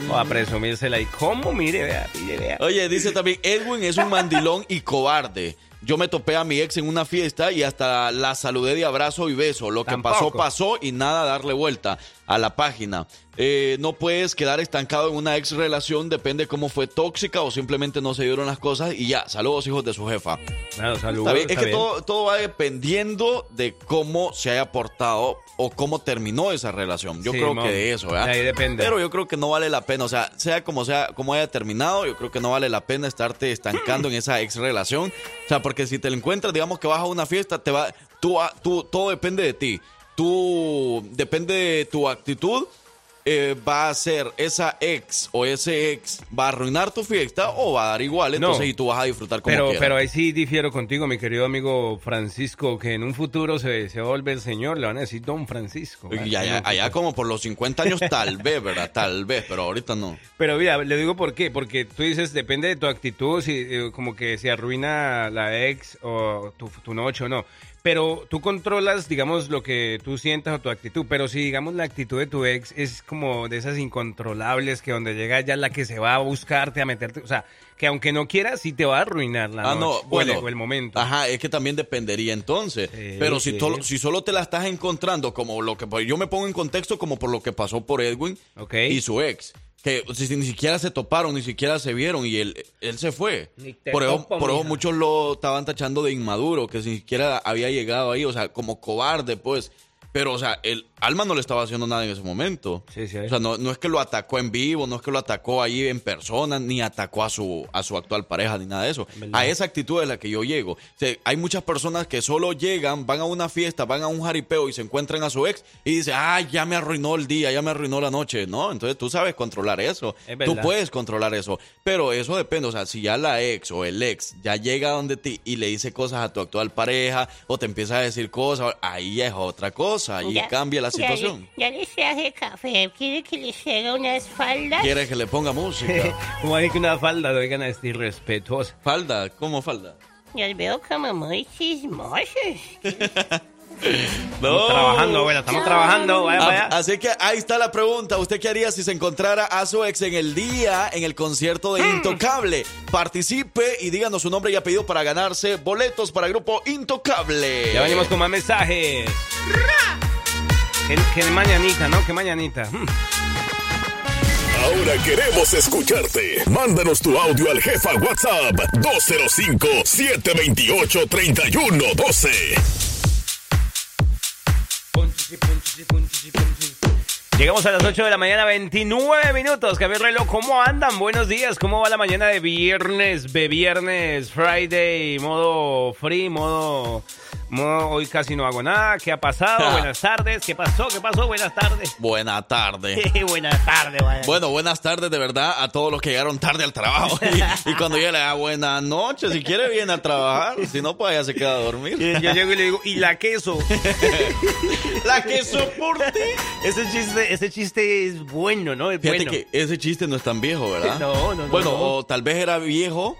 voy a presumírsela. ¿Y cómo? Mire, vea, mire, vea. Oye, dice también, Edwin es un mandilón y cobarde. Yo me topé a mi ex en una fiesta y hasta la saludé de abrazo y beso. Lo que Tampoco. pasó, pasó y nada darle vuelta a la página. Eh, no puedes quedar estancado en una ex relación, depende cómo fue tóxica o simplemente no se dieron las cosas y ya, saludos hijos de su jefa. Claro, saludos, Es que todo, todo va dependiendo de cómo se haya portado o cómo terminó esa relación. Yo Sí, creo que de eso, ¿verdad? Ahí depende. Pero yo creo que no vale la pena, o sea, sea como sea, como haya terminado, yo creo que no vale la pena estarte estancando en esa ex relación. O sea, porque si te la encuentras, digamos que vas a una fiesta, te va, tú, tú, todo depende de ti. Tú, depende de tu actitud. eh, va a ser esa ex o ese ex va a arruinar tu fiesta o va a dar igual, entonces y tú vas a disfrutar como Pero, quieras. pero ahí sí difiero contigo, mi querido amigo Francisco, que en un futuro se, se volver el señor, le van a decir Don Francisco. Y allá, allá como por los 50 años [laughs] tal vez, ¿verdad? Tal vez, pero ahorita no. Pero mira, le digo por qué, porque tú dices, depende de tu actitud, si eh, como que se arruina la ex o tu, tu noche o no. Pero tú controlas, digamos, lo que tú sientas o tu actitud. Pero si, digamos, la actitud de tu ex es como de esas incontrolables que donde llega ya la que se va a buscarte, a meterte. O sea, que aunque no quieras, sí te va a arruinar la Ah, no, noche o el- bueno. o el momento. Ajá, es que también dependería entonces. Sí, Pero si, sí. tolo- si solo te la estás encontrando como lo que... pues, Yo me pongo en contexto como por lo que pasó por Edwin y su ex. Que ni siquiera se toparon, ni siquiera se vieron y él, él se fue. Por eso, por eso muchos lo estaban tachando de inmaduro, que ni siquiera había llegado ahí, o sea, como cobarde, pues. Pero, o sea, el Alma no le estaba haciendo nada en ese momento. Sí, sí. O sea, no, no es que lo atacó en vivo, no es que lo atacó ahí en persona, ni atacó a su, a su actual pareja, ni nada de eso. A esa actitud es la que yo llego. O sea, hay muchas personas que solo llegan, van a una fiesta, van a un jaripeo y se encuentran a su ex y dicen, ah, ya me arruinó el día, ya me arruinó la noche. No, entonces tú sabes controlar eso. Es Tú puedes controlar eso. Pero eso depende. O sea, si ya la ex o el ex ya llega donde ti y le dice cosas a tu actual pareja o te empieza a decir cosas, ahí ya es otra cosa. Ahí Ya- cambia la ya le- situación. Ya, les traje café. ¿Quiere que les haga unas faldas? Quiere que le ponga música. [laughs] Como hay que una falda, oigan, es irrespetuosa. Falda, ¿cómo falda? Los veo como muy chismosos. [laughs] [laughs] Estamos trabajando, abuela, estamos trabajando. Vaya, Ah, vaya. Así que ahí está la pregunta. ¿Usted qué haría si se encontrara a su ex en el día en el concierto de Intocable? Participe y díganos su nombre y apellido para ganarse boletos para el grupo Intocable. Ya venimos con más mensajes. Qué, qué mañanita, ¿no? Qué mañanita. Hmm. Ahora queremos escucharte. Mándanos tu audio al jefa WhatsApp 205-728-3112. Llegamos a las 8 de la mañana, 29 minutos. Javier ¿cómo andan? Buenos días. ¿Cómo va la mañana de viernes? De viernes, Friday, modo free, modo, mo- hoy casi no hago nada. ¿Qué ha pasado? [laughs] Buenas tardes. ¿Qué pasó? ¿Qué pasó? Buenas tardes. Buena tarde. [laughs] buenas tardes, vaya. Bueno, buenas tardes de verdad a todos los que llegaron tarde al trabajo. [laughs] Y, y cuando yo le da buenas noches, si quiere viene a trabajar, si no, pues ya se queda a dormir. Yo llego y le digo, ¿y la queso? La que soporte. ese chiste, ese chiste es bueno, ¿no? Es Fíjate bueno. que ese chiste no es tan viejo, ¿verdad? No, no, no, Bueno, no. o tal vez era viejo,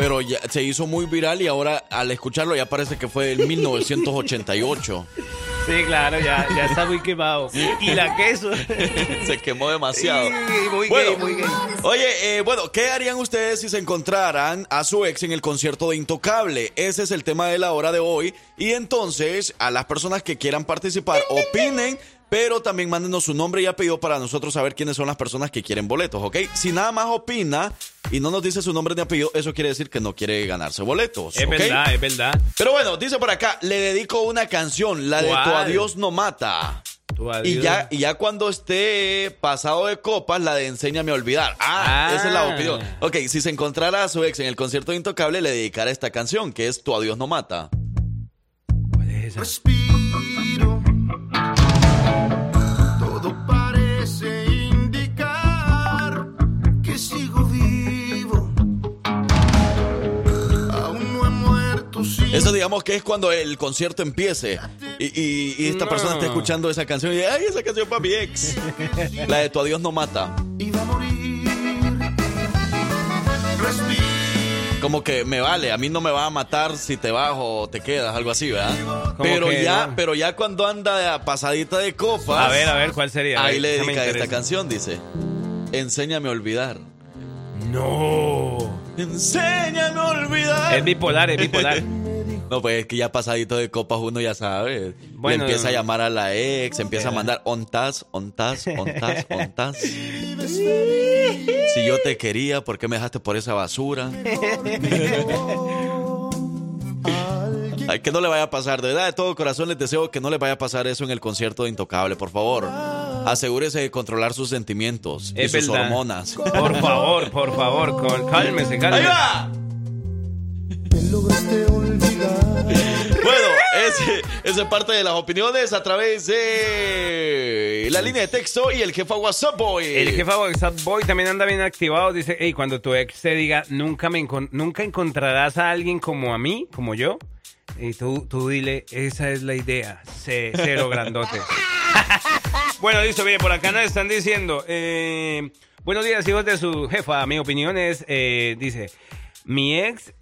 pero ya se hizo muy viral y ahora al escucharlo ya parece que fue en 1988. Sí, claro, ya, ya está muy quemado. ¿Y la queso? [laughs] se quemó demasiado. Sí, muy Bueno, gay, muy gay. Oye, eh, bueno, ¿qué harían ustedes si se encontraran a su ex en el concierto de Intocable? Ese es el tema de la hora de hoy. Y entonces, a las personas que quieran participar, opinen, pero también mándenos su nombre y apellido para nosotros saber quiénes son las personas que quieren boletos, ¿ok? Si nada más opina y no nos dice su nombre ni apellido, eso quiere decir que no quiere ganarse boletos. Es verdad, es verdad. Pero bueno, dice por acá, le dedico una canción, la de Tu adiós no mata. Tu Y adiós. ya, y ya cuando esté pasado de copas, la de Enséñame a olvidar. Ah, Ah. esa es la opinión. Ok, si se encontrara a su ex en el concierto de Intocable, le dedicará esta canción, que es Tu adiós no mata. ¿Cuál es esa? Digamos que es cuando el concierto empiece y, y- y esta No. persona está escuchando esa canción y dice, ay, esa canción para mi ex. La de Tu adiós no mata. Iba a morir. Como que me vale, a mí no me va a matar si te vas o te quedas, algo así, ¿verdad? Pero que ya, no. pero ya cuando anda pasadita de copas. A ver, a ver, ¿cuál sería? Ahí ver, le dedica esta canción, dice. Enséñame a olvidar. No. Enséñame a olvidar. Es bipolar, es bipolar. [laughs] No, pues es que ya pasadito de copas uno ya sabe. Bueno, le empieza a llamar a la ex, empieza a mandar ontas, ontas, ontas, [laughs] ontas. Si yo te quería, ¿por qué me dejaste por esa basura? Ay, que no le vaya a pasar, de verdad, de todo corazón les deseo que no le vaya a pasar eso en el concierto de Intocable, por favor. Asegúrese de controlar sus sentimientos y sus hormonas. Por favor, por favor, col- cálmese, ¡Ahí cálmese. va! Bueno, ese, esa es parte de las opiniones a través de la línea de texto y el jefa WhatsApp Boy. El jefe WhatsApp Boy también anda bien activado. Dice, hey, cuando tu ex te diga, nunca, me encon- nunca encontrarás a alguien como a mí, como yo. Y tú, tú dile, esa es la idea. Ce- Cero grandote. [laughs] bueno, listo, bien, por acá nos están diciendo. eh, buenos días, hijos de su jefa. Mi opinión es, eh, dice, mi ex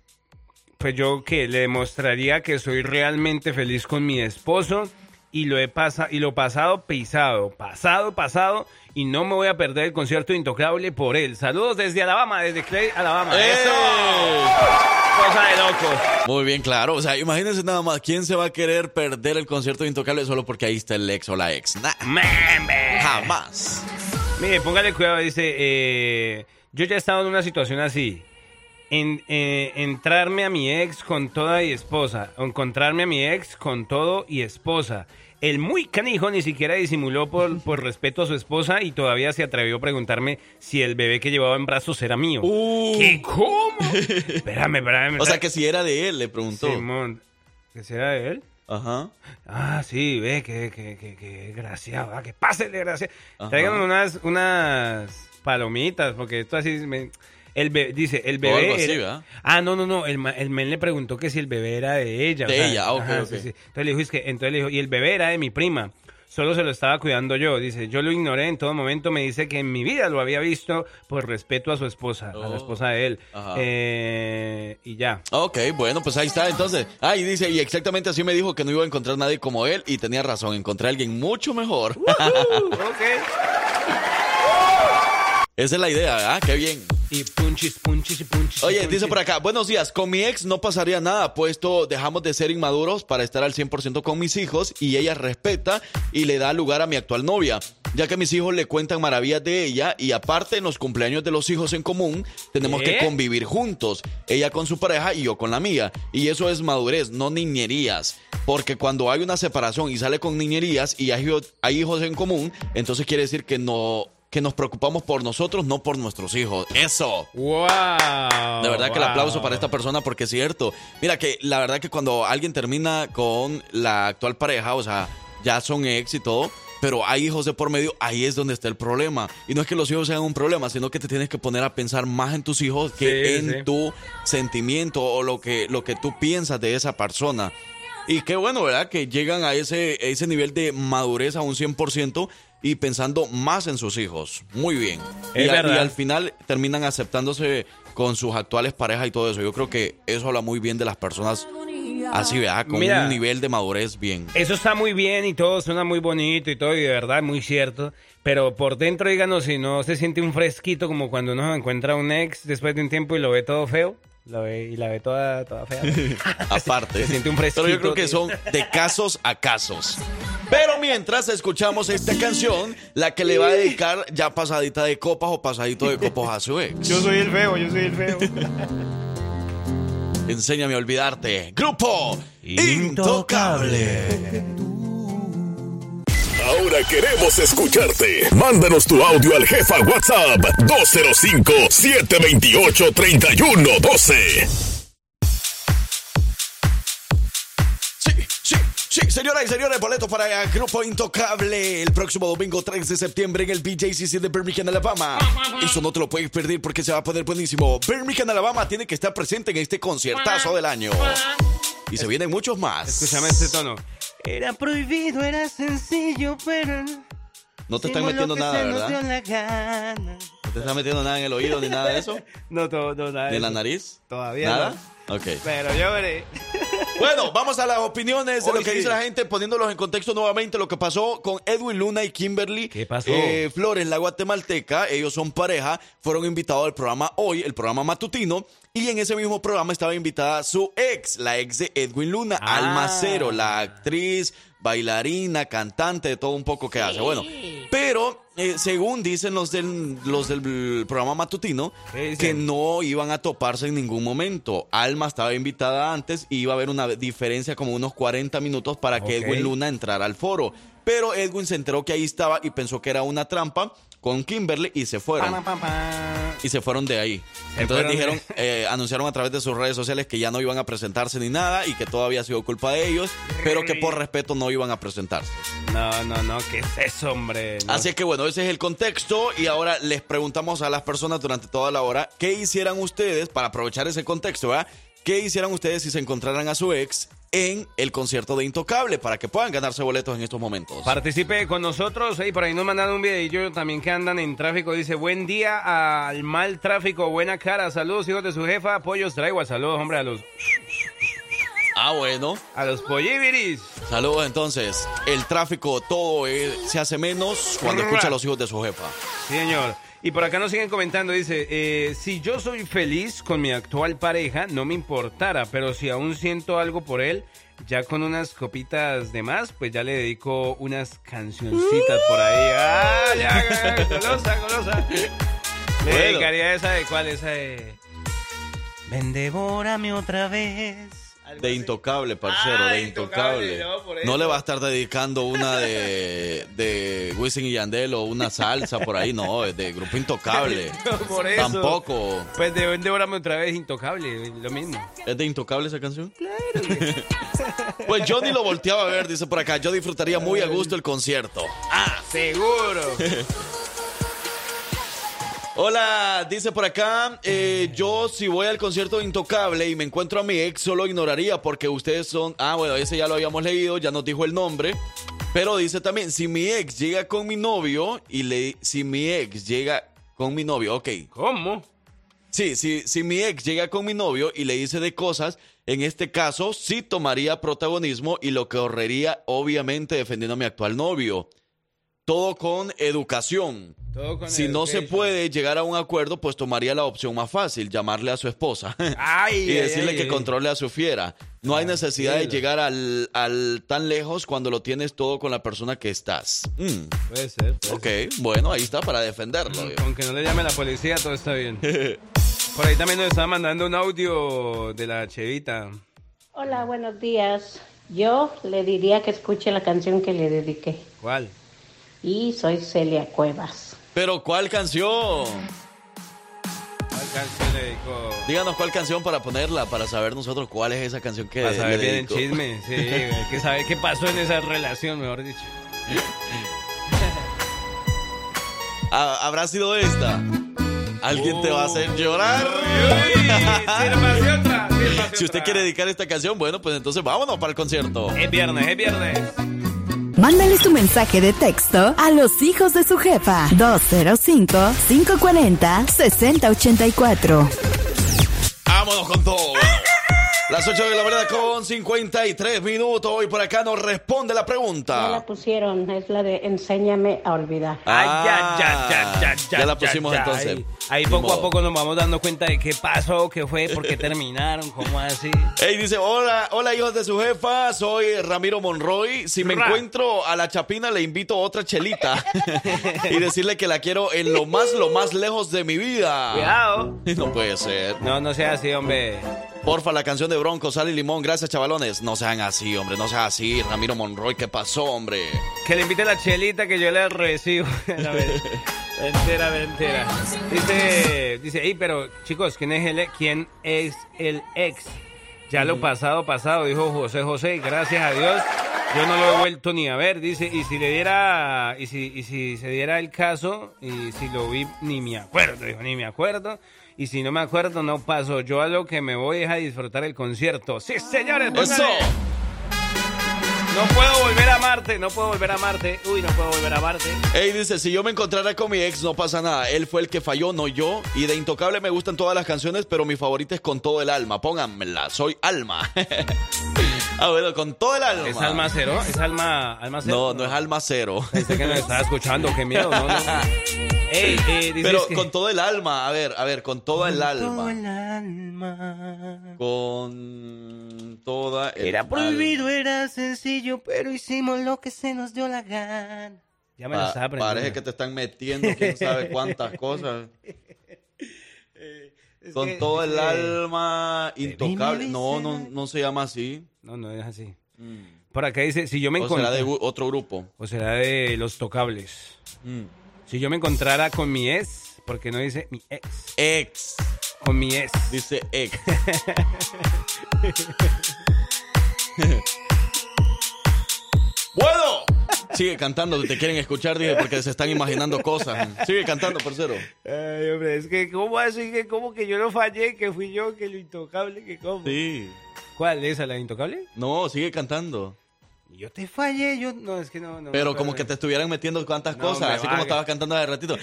pues yo que le demostraría que soy realmente feliz con mi esposo y lo he pasado y lo pasado pisado, pasado pasado y no me voy a perder el concierto intocable por él. Saludos desde Alabama, desde Clay, Alabama. ¡Eh! Eso. Cosa de locos. Muy bien, claro. O sea, imagínense nada más, ¿quién se va a querer perder el concierto de Intocable solo porque ahí está el ex o la ex? Nah, jamás. Mire, póngale cuidado, dice, eh, yo ya he estado en una situación así. En, eh, entrarme a mi ex con toda y esposa. Encontrarme a mi ex con todo y esposa. El muy canijo ni siquiera disimuló por, [laughs] por respeto a su esposa y todavía se atrevió a preguntarme si el bebé que llevaba en brazos era mío. ¿Qué? ¿Cómo? [laughs] espérame, espérame. Uh. O sea, que si era de él, le preguntó. Simón, ¿que será de él? Ajá. Ah, sí, ve, que, que, que, que graciado, ah, que pase gracia. Unas, unas palomitas, porque esto así me- el be- dice, el O bebé. algo así, era- ah, no, no, no. El, el men le preguntó que si el bebé era de ella. o De sea, ella, ah, ok, ajá, ok. sí, sí. Entonces le dijo, es que, entonces le dijo, y el bebé era de mi prima. Solo se lo estaba cuidando yo. Dice, yo lo ignoré en todo momento. Me dice que en mi vida lo había visto por respeto a su esposa, a Oh. la esposa de él. Ajá. Eh, y ya. Ok, bueno, pues ahí está. Entonces, ah, y dice, y exactamente así me dijo que no iba a encontrar nadie como él y tenía razón, encontré a alguien mucho mejor. [laughs] ok. Esa es la idea, ¿ah? Qué bien. Y punchis, punchis y punchis. Oye, punchis. dice por acá, buenos días, con mi ex no pasaría nada, puesto dejamos de ser inmaduros para estar al 100% con mis hijos y ella respeta y le da lugar a mi actual novia, ya que mis hijos le cuentan maravillas de ella y aparte en los cumpleaños de los hijos en común tenemos que convivir juntos, ella con su pareja y yo con la mía, y eso es madurez, no niñerías, porque cuando hay una separación y sale con niñerías y hay, hay hijos en común, entonces quiere decir que no que nos preocupamos por nosotros, no por nuestros hijos. Eso. ¡Wow! De verdad que el aplauso para esta persona porque es cierto. Mira que la verdad que cuando alguien termina con la actual pareja, o sea, ya son ex y todo, pero hay hijos de por medio, ahí es donde está el problema. Y no es que los hijos sean un problema, sino que te tienes que poner a pensar más en tus hijos que Sí, en sí. tu sentimiento o lo que, lo que tú piensas de esa persona. Y qué bueno, ¿verdad? Que llegan a ese, ese nivel de madurez a un 100% y pensando más en sus hijos. Muy bien. Es y, a- verdad. y al final terminan aceptándose con sus actuales parejas y todo eso. Yo creo que eso habla muy bien de las personas así, ¿verdad? Con Mira. un nivel de madurez bien. Eso está muy bien y todo suena muy bonito y todo, y de verdad muy cierto. Pero por dentro, díganos si no se siente un fresquito como cuando uno encuentra un ex después de un tiempo y lo ve todo feo. Lo ve, y la ve toda, toda fea. [laughs] Aparte. Se siente un Pero yo fresquito, creo que tío. son de casos a casos. Pero mientras escuchamos esta canción, la que le va a dedicar ya pasadita de copas o pasadito de copas a su ex. soy el feo, yo soy el feo. Enséñame a olvidarte. Grupo Intocable. Ahora queremos escucharte. Mándanos tu audio al jefa WhatsApp 205-728-3112. Sí, sí, sí, señoras y señores, boletos para el Grupo Intocable el próximo domingo 3 de septiembre en el BJCC de Birmingham, Alabama. Eso no te lo puedes perder porque se va a poner buenísimo. Birmingham, Alabama tiene que estar presente en este conciertazo del año. Y se vienen muchos más. Escúchame este tono. Era prohibido, era sencillo, pero... No te están metiendo nada, ¿verdad? la gana. No te están metiendo nada en el oído ni nada de eso. [laughs] No, todo, no, nada. ¿Ni de en la nariz? Todavía ¿Nada? no. Ok. Pero yo veré. [laughs] Bueno, vamos a las opiniones de Hoy lo que sí. dice la gente, poniéndolos en contexto nuevamente lo que pasó con Edwin Luna y Kimberly. ¿Qué pasó? Eh, Flores, la guatemalteca, ellos son pareja, fueron invitados al programa hoy, el programa matutino, y en ese mismo programa estaba invitada su ex, la ex de Edwin Luna, Ah. Alma Cero, la actriz, bailarina, cantante, de todo un poco que hace. Bueno, pero eh, según dicen los del, los del programa matutino, que no iban a toparse en ningún momento. Alma estaba invitada antes y iba a haber una diferencia como unos 40 minutos para que. Edwin Luna entrara al foro. Pero Edwin se enteró que ahí estaba y pensó que era una trampa con Kimberly y se fueron. Y se fueron de ahí. Se Entonces dijeron, de- eh, anunciaron a través de sus redes sociales que ya no iban a presentarse ni nada y que todo había sido culpa de ellos, pero que por respeto no iban a presentarse. No, no, no, ¿qué es eso, hombre? No. Así es que bueno, ese es el contexto y ahora les preguntamos a las personas durante toda la hora qué hicieran ustedes para aprovechar ese contexto, ¿verdad? ¿Qué hicieran ustedes si se encontraran a su ex en el concierto de Intocable para que puedan ganarse boletos en estos momentos? Participe con nosotros y por ahí nos mandan un videillo también que andan en tráfico. Dice, buen día al mal tráfico, buena cara. Saludos, hijos de su jefa. Apoyos traigo. Saludos, hombre, a los, Ah, bueno. a los polliviris. Saludos entonces. El tráfico todo eh, se hace menos cuando escucha a los hijos de su jefa. Sí, señor. Y por acá nos siguen comentando, dice, eh, si yo soy feliz con mi actual pareja, no me importara, pero si aún siento algo por él, ya con unas copitas de más, pues ya le dedico unas cancioncitas por ahí. ¡Ah, ya! Golosa, golosa. Le dedicaría esa de cuál, esa de... Ven, devórame otra vez. De intocable, parcero, Ah, de Intocable, intocable. no, No le va a estar dedicando una de, de Wisin y Yandel o una salsa por ahí, no, es de grupo intocable. [laughs] Por eso. Tampoco. Pues de Ven, devórame otra vez, intocable, lo mismo. ¿Es de intocable esa canción? [laughs] Pues yo ni lo volteaba a ver, dice por acá. Yo disfrutaría muy a gusto el concierto. Ah, seguro. [laughs] Hola, dice por acá, eh, yo si voy al concierto de Intocable y me encuentro a mi ex, solo ignoraría porque ustedes son... Ah, bueno, ese ya lo habíamos leído, ya nos dijo el nombre. Pero dice también, si mi ex llega con mi novio y le... Si mi ex llega con mi novio, ok. ¿Cómo? Sí, sí, si mi ex llega con mi novio y le dice de cosas, en este caso sí tomaría protagonismo y lo correría obviamente defendiendo a mi actual novio. Todo con educación. Si no se puede llegar a un acuerdo, pues tomaría la opción más fácil, llamarle a su esposa Ay, [laughs] y decirle ay, que ay. controle a su fiera. No hay necesidad de llegar al, al tan lejos cuando lo tienes todo con la persona que estás. Mm, Puede ser. puede ok, bueno, ahí está para defenderlo. ser. Aunque no le llame la policía, todo está bien. [laughs] Por ahí también nos estaba mandando un audio de la chevita. Hola, buenos días. Yo le diría que escuche la canción que le dediqué. ¿Cuál? Y soy Celia Cuevas. Pero ¿cuál canción? ¿Cuál canción le dedicó? Díganos cuál canción para ponerla, para saber nosotros cuál es esa canción que Para saber bien el chisme, [laughs] sí, hay que saber qué pasó en esa relación, mejor dicho. [laughs] Ah, ¿Habrá sido esta? ¿Alguien te va a hacer llorar? sírvase otra, sírvase [laughs] Si usted otra. quiere dedicar esta canción, bueno, pues entonces vámonos para el concierto. Es viernes, es viernes. Mándale su mensaje de texto a los hijos de su jefa. 205-540-6084. Vámonos con todo. Las 8 de la mañana con 53 minutos. Hoy por acá nos responde la Ya pregunta. la pusieron, es la de Enséñame a olvidar. Ay, ya, Ah, ya, ya, ya, ya. ya la pusimos ya. entonces. Ahí, poco a poco nos vamos dando cuenta de qué pasó, qué fue, por qué [laughs] terminaron, cómo así. Ey, dice, hola, hola hijos de su jefa, soy Ramiro Monroy. Si me Ra. encuentro a la chapina, le invito otra chelita. [laughs] y decirle que la quiero en lo más, lo más lejos de mi vida. Cuidado. [laughs] No puede ser. No, no sea así, hombre. Porfa, la canción de Bronco, Sal y Limón. Gracias, chavalones. No sean así, hombre. No sean así. Ramiro Monroy, ¿qué pasó, hombre? Que le invite la chelita que yo le recibo. No, [laughs] mentira, [laughs] mentira. Dice, dice, "Ey, pero chicos, ¿quién es el, quién es el ex? Ya lo pasado, pasado, dijo José José, y gracias a Dios, yo no lo he vuelto ni a ver. Dice, y si le diera, y si, y si se diera el caso, y si lo vi, ni me acuerdo, dijo, ni me acuerdo. Y si no me acuerdo, no paso. Yo a lo que me voy es a disfrutar el concierto. Sí, señores, ¡Eso! No puedo volver a Marte, no puedo volver a Marte. Uy, no puedo volver a Marte. Ey, dice, si yo me encontrara con mi ex, no pasa nada. Él fue el que falló, no yo. Y de Intocable me gustan todas las canciones, pero mi favorita es Con todo el alma. Pónganmela, soy alma. [laughs] ah, bueno, con todo el alma. ¿Es alma cero? ¿Es alma, alma cero? No, no es alma cero. Pensé que me estaba escuchando, qué miedo, no, no. [laughs] Ey, eh, dices Pero que- con todo el alma, a ver, a ver, con todo el alma. el alma. Con toda el Era prohibido, era sencillo, pero hicimos lo que se nos dio la gana. Ya me lo Pa- aprendiendo. Parece que te están metiendo quién sabe cuántas [laughs] cosas. Es Con que- todo el que- alma intocable. me No, no, no se llama así. No, no es así. Por acá dice, si yo me O será de otro grupo. O será de los tocables. Mm. Si yo me encontrara con mi ex, porque no dice mi ex, Ex. con mi ex. Dice ex. bueno. Sigue cantando, te quieren escuchar, dije, porque se están imaginando cosas. Sigue cantando, parcero. Ay, hombre, es que, ¿cómo así? Que como que yo no fallé, que fui yo, que lo intocable, que cómo. Sí. ¿Cuál? ¿Esa, la intocable? No, sigue cantando. Yo te fallé, yo, no, es que no, no. Pero como que te estuvieran metiendo cuantas No, cosas, así como vaya. estabas cantando hace ratito.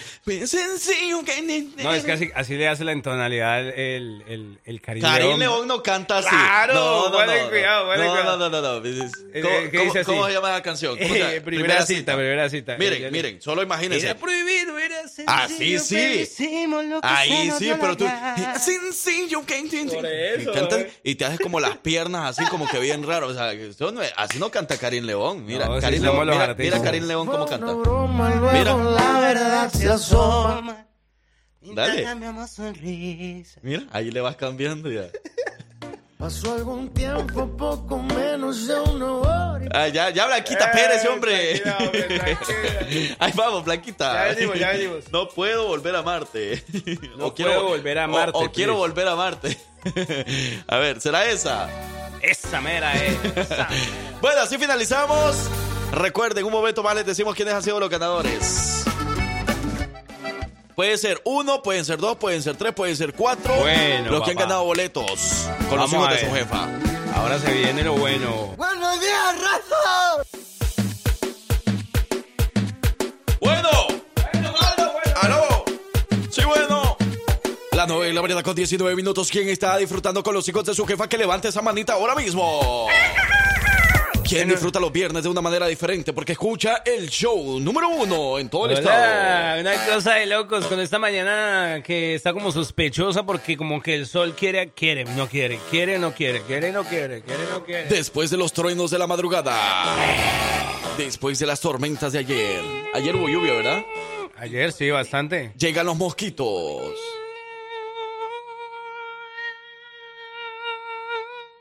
Sencillo que- No, es que así, así le hace la intonalidad el, el, el Karim Karim León. No canta así. Claro, no, no, no, cuidado, no, cuidado. no, no, no, no. Eh, ¿Cómo, ¿qué cómo- dice así? cómo se llama la canción? Eh, [laughs] primera cita, primera cita. Miren, ya- miren, solo imagínense. Era prohibido, era sencillo. Así sí. lo que Ahí sí, pero tú. Sencillo que y, [laughs] cantas, eh. y te haces como las piernas así, como que bien raro. O sea, así no canta Karim León. Mira, No, Karim somos León, mira, mira Karim León cómo canta. Mira. Mira. La verdad se asoma. Dale. Mira, ahí le vas cambiando ya. Pasó algún tiempo, poco menos de una hora. Ah, ya, ya, Blanquita Eh, Pérez, hombre. tranquila, hombre, tranquila. [laughs] Ahí vamos, Blanquita. Ya venimos, ya venimos. No puedo volver a amarte. No puedo volver a o- amarte, O, quiero volver a amarte. [laughs] a ver, ¿será esa? Esa mera es. [laughs] esa. Bueno, así finalizamos. Recuerden, un momento más les decimos quiénes han sido los ganadores. Puede ser uno, pueden ser dos, pueden ser tres, pueden ser cuatro. Bueno, los que han ganado boletos con los hijos de su jefa. Ahora se viene lo bueno. Buenos días, raza. La novela mañana con 19 minutos. ¿Quién está disfrutando con los hijos de su jefa? Que levante esa manita ahora mismo. [laughs] ¿Quién disfruta los viernes de una manera diferente? Porque escucha el show número uno en todo el estado. Una cosa de locos con esta mañana que está como sospechosa porque como que el sol quiere, quiere, no quiere, quiere, no quiere, quiere, no quiere, quiere, no quiere. Después de los truenos de la madrugada. Después de las tormentas de ayer. Ayer hubo lluvia, ¿verdad? Ayer sí, bastante. Llegan los mosquitos.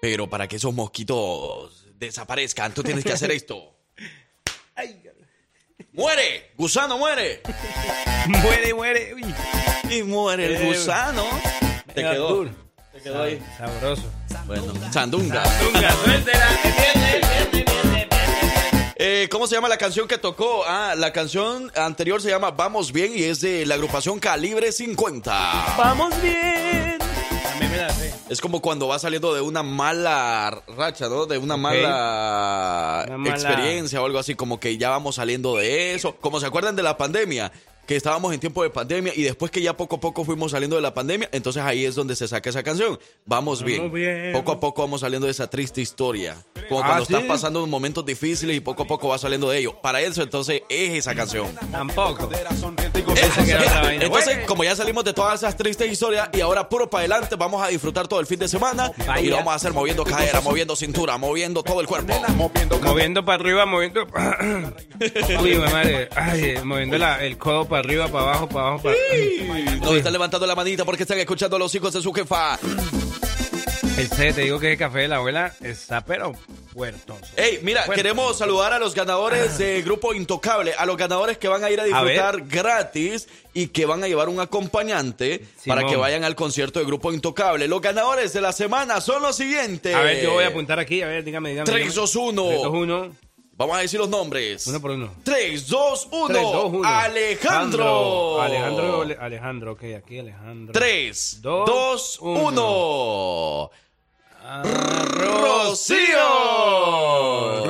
Pero para que esos mosquitos desaparezcan, tú tienes que hacer [laughs] esto. ¡Muere! ¡Gusano muere! muere, muere. Uy. Y muere el Eh, gusano. Te quedó. Te quedó ahí. Sabroso. Bueno, Sandunga. Tunga, suéltela. Eh, ¿Cómo se llama la canción que tocó? Ah, la canción anterior se llama Vamos Bien y es de la agrupación Calibre 50. Vamos bien. Es como cuando va saliendo de una mala racha, ¿no? De una mala, Una mala- experiencia o algo así, como que ya vamos saliendo de eso. Como se acuerdan de la pandemia, que estábamos en tiempo de pandemia y después que ya poco a poco fuimos saliendo de la pandemia, entonces ahí es donde se saca esa canción. Vamos bien. bien. Poco a poco vamos saliendo de esa triste historia. Como Ah, cuando ¿sí? estás pasando momentos difíciles y poco a poco vas saliendo de ello. Para eso entonces es esa canción. Tampoco. Entonces, como ya salimos de todas esas tristes historias y ahora puro para adelante, vamos a disfrutar todo el fin de semana y Vaya. lo vamos a hacer moviendo cadera, moviendo cintura, moviendo todo el cuerpo. Moviendo para arriba, moviendo. [clears throat] Uy, madre. Ay, moviendo la- el codo para arriba, para abajo, para abajo, para. Nos están levantando la manita porque están escuchando a los hijos de su jefa. El C, te digo que el café de la abuela está, pero puerto. Hey, mira, queremos saludar a los ganadores de Grupo Intocable, a los ganadores que van a ir a disfrutar gratis y que van a llevar un acompañante Simón. para que vayan al concierto de Grupo Intocable. Los ganadores de la semana son los siguientes. A ver, yo voy a apuntar aquí, a ver, dígame, dígame. 3, dígame. 2, 1. 3, 2, 1. Vamos a decir los nombres. Uno por uno. 3, 2, 1. 3, 2, 1. Alejandro. Alejandro, Ale- Alejandro, ok, aquí Alejandro. 3, Dos, 2, uno. 1. Ah, Rocío.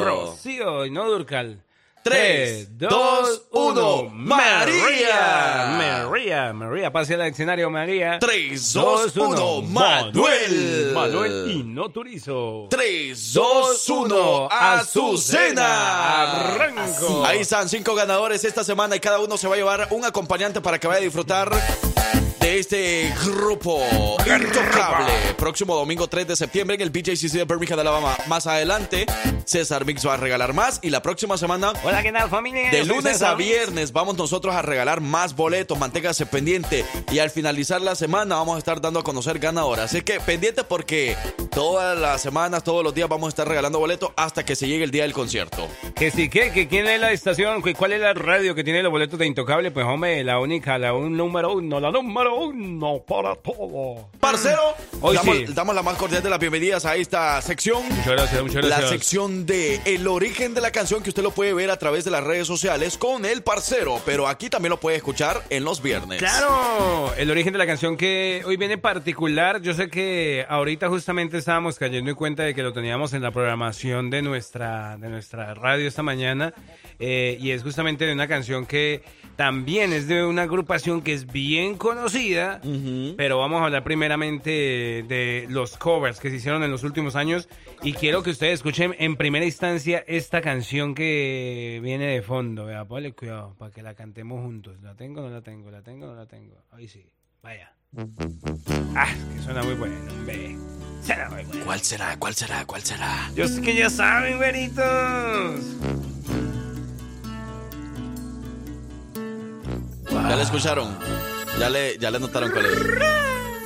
Rocío, y no Durcal. 3, 2, 1. María. María, María, pase al diccionario, María. 3, 2, 1. Manuel. Manuel y no Turizo. 3, 2, 1. Azucena. Arranco. Ahí están cinco ganadores esta semana y cada uno se va a llevar un acompañante para que vaya a disfrutar de este grupo intocable. Próximo domingo 3 de septiembre en el BJCC de Birmingham, Alabama. Más adelante, César Mix va a regalar más y la próxima semana Hola, ¿qué tal, familia? de lunes a viernes vamos nosotros a regalar más boletos, manténgase pendiente y al finalizar la semana vamos a estar dando a conocer ganadores. Así que pendiente porque todas las semanas, todos los días vamos a estar regalando boletos hasta que se llegue el día del concierto. Que sí, que, que quién es la estación, cuál es la radio que tiene los boletos de Intocable, pues hombre, la única, la un número uno, la número uno para todo. Parcero, Hoy damos, sí. damos la más cordial de las bienvenidas a esta sección. Muchas gracias, muchas La gracias. sección de el origen de la canción que usted lo puede ver a través de las redes sociales con el parcero, pero aquí también lo puede escuchar en los viernes. Claro, el origen de la canción que hoy viene particular. Yo sé que ahorita justamente estábamos cayendo en cuenta de que lo teníamos en la programación de nuestra, de nuestra radio esta mañana. eh, y es justamente de una canción que también es de una agrupación que es bien conocida. Pero vamos a hablar primeramente de los covers que se hicieron en los últimos años. Y quiero que ustedes escuchen en primera instancia esta canción que viene de fondo. Vea, ponle cuidado para que la cantemos juntos. ¿La tengo o no la tengo? ¿La tengo o no la tengo? Ahí sí. Vaya. Ah, que suena muy bueno, hombre. Suena muy bueno. ¿Cuál será? ¿Cuál será? ¿Cuál será? Yo sé que ya saben, güeritos. ¿Ya le escucharon? ¿Ya le, ya le notaron cuál es?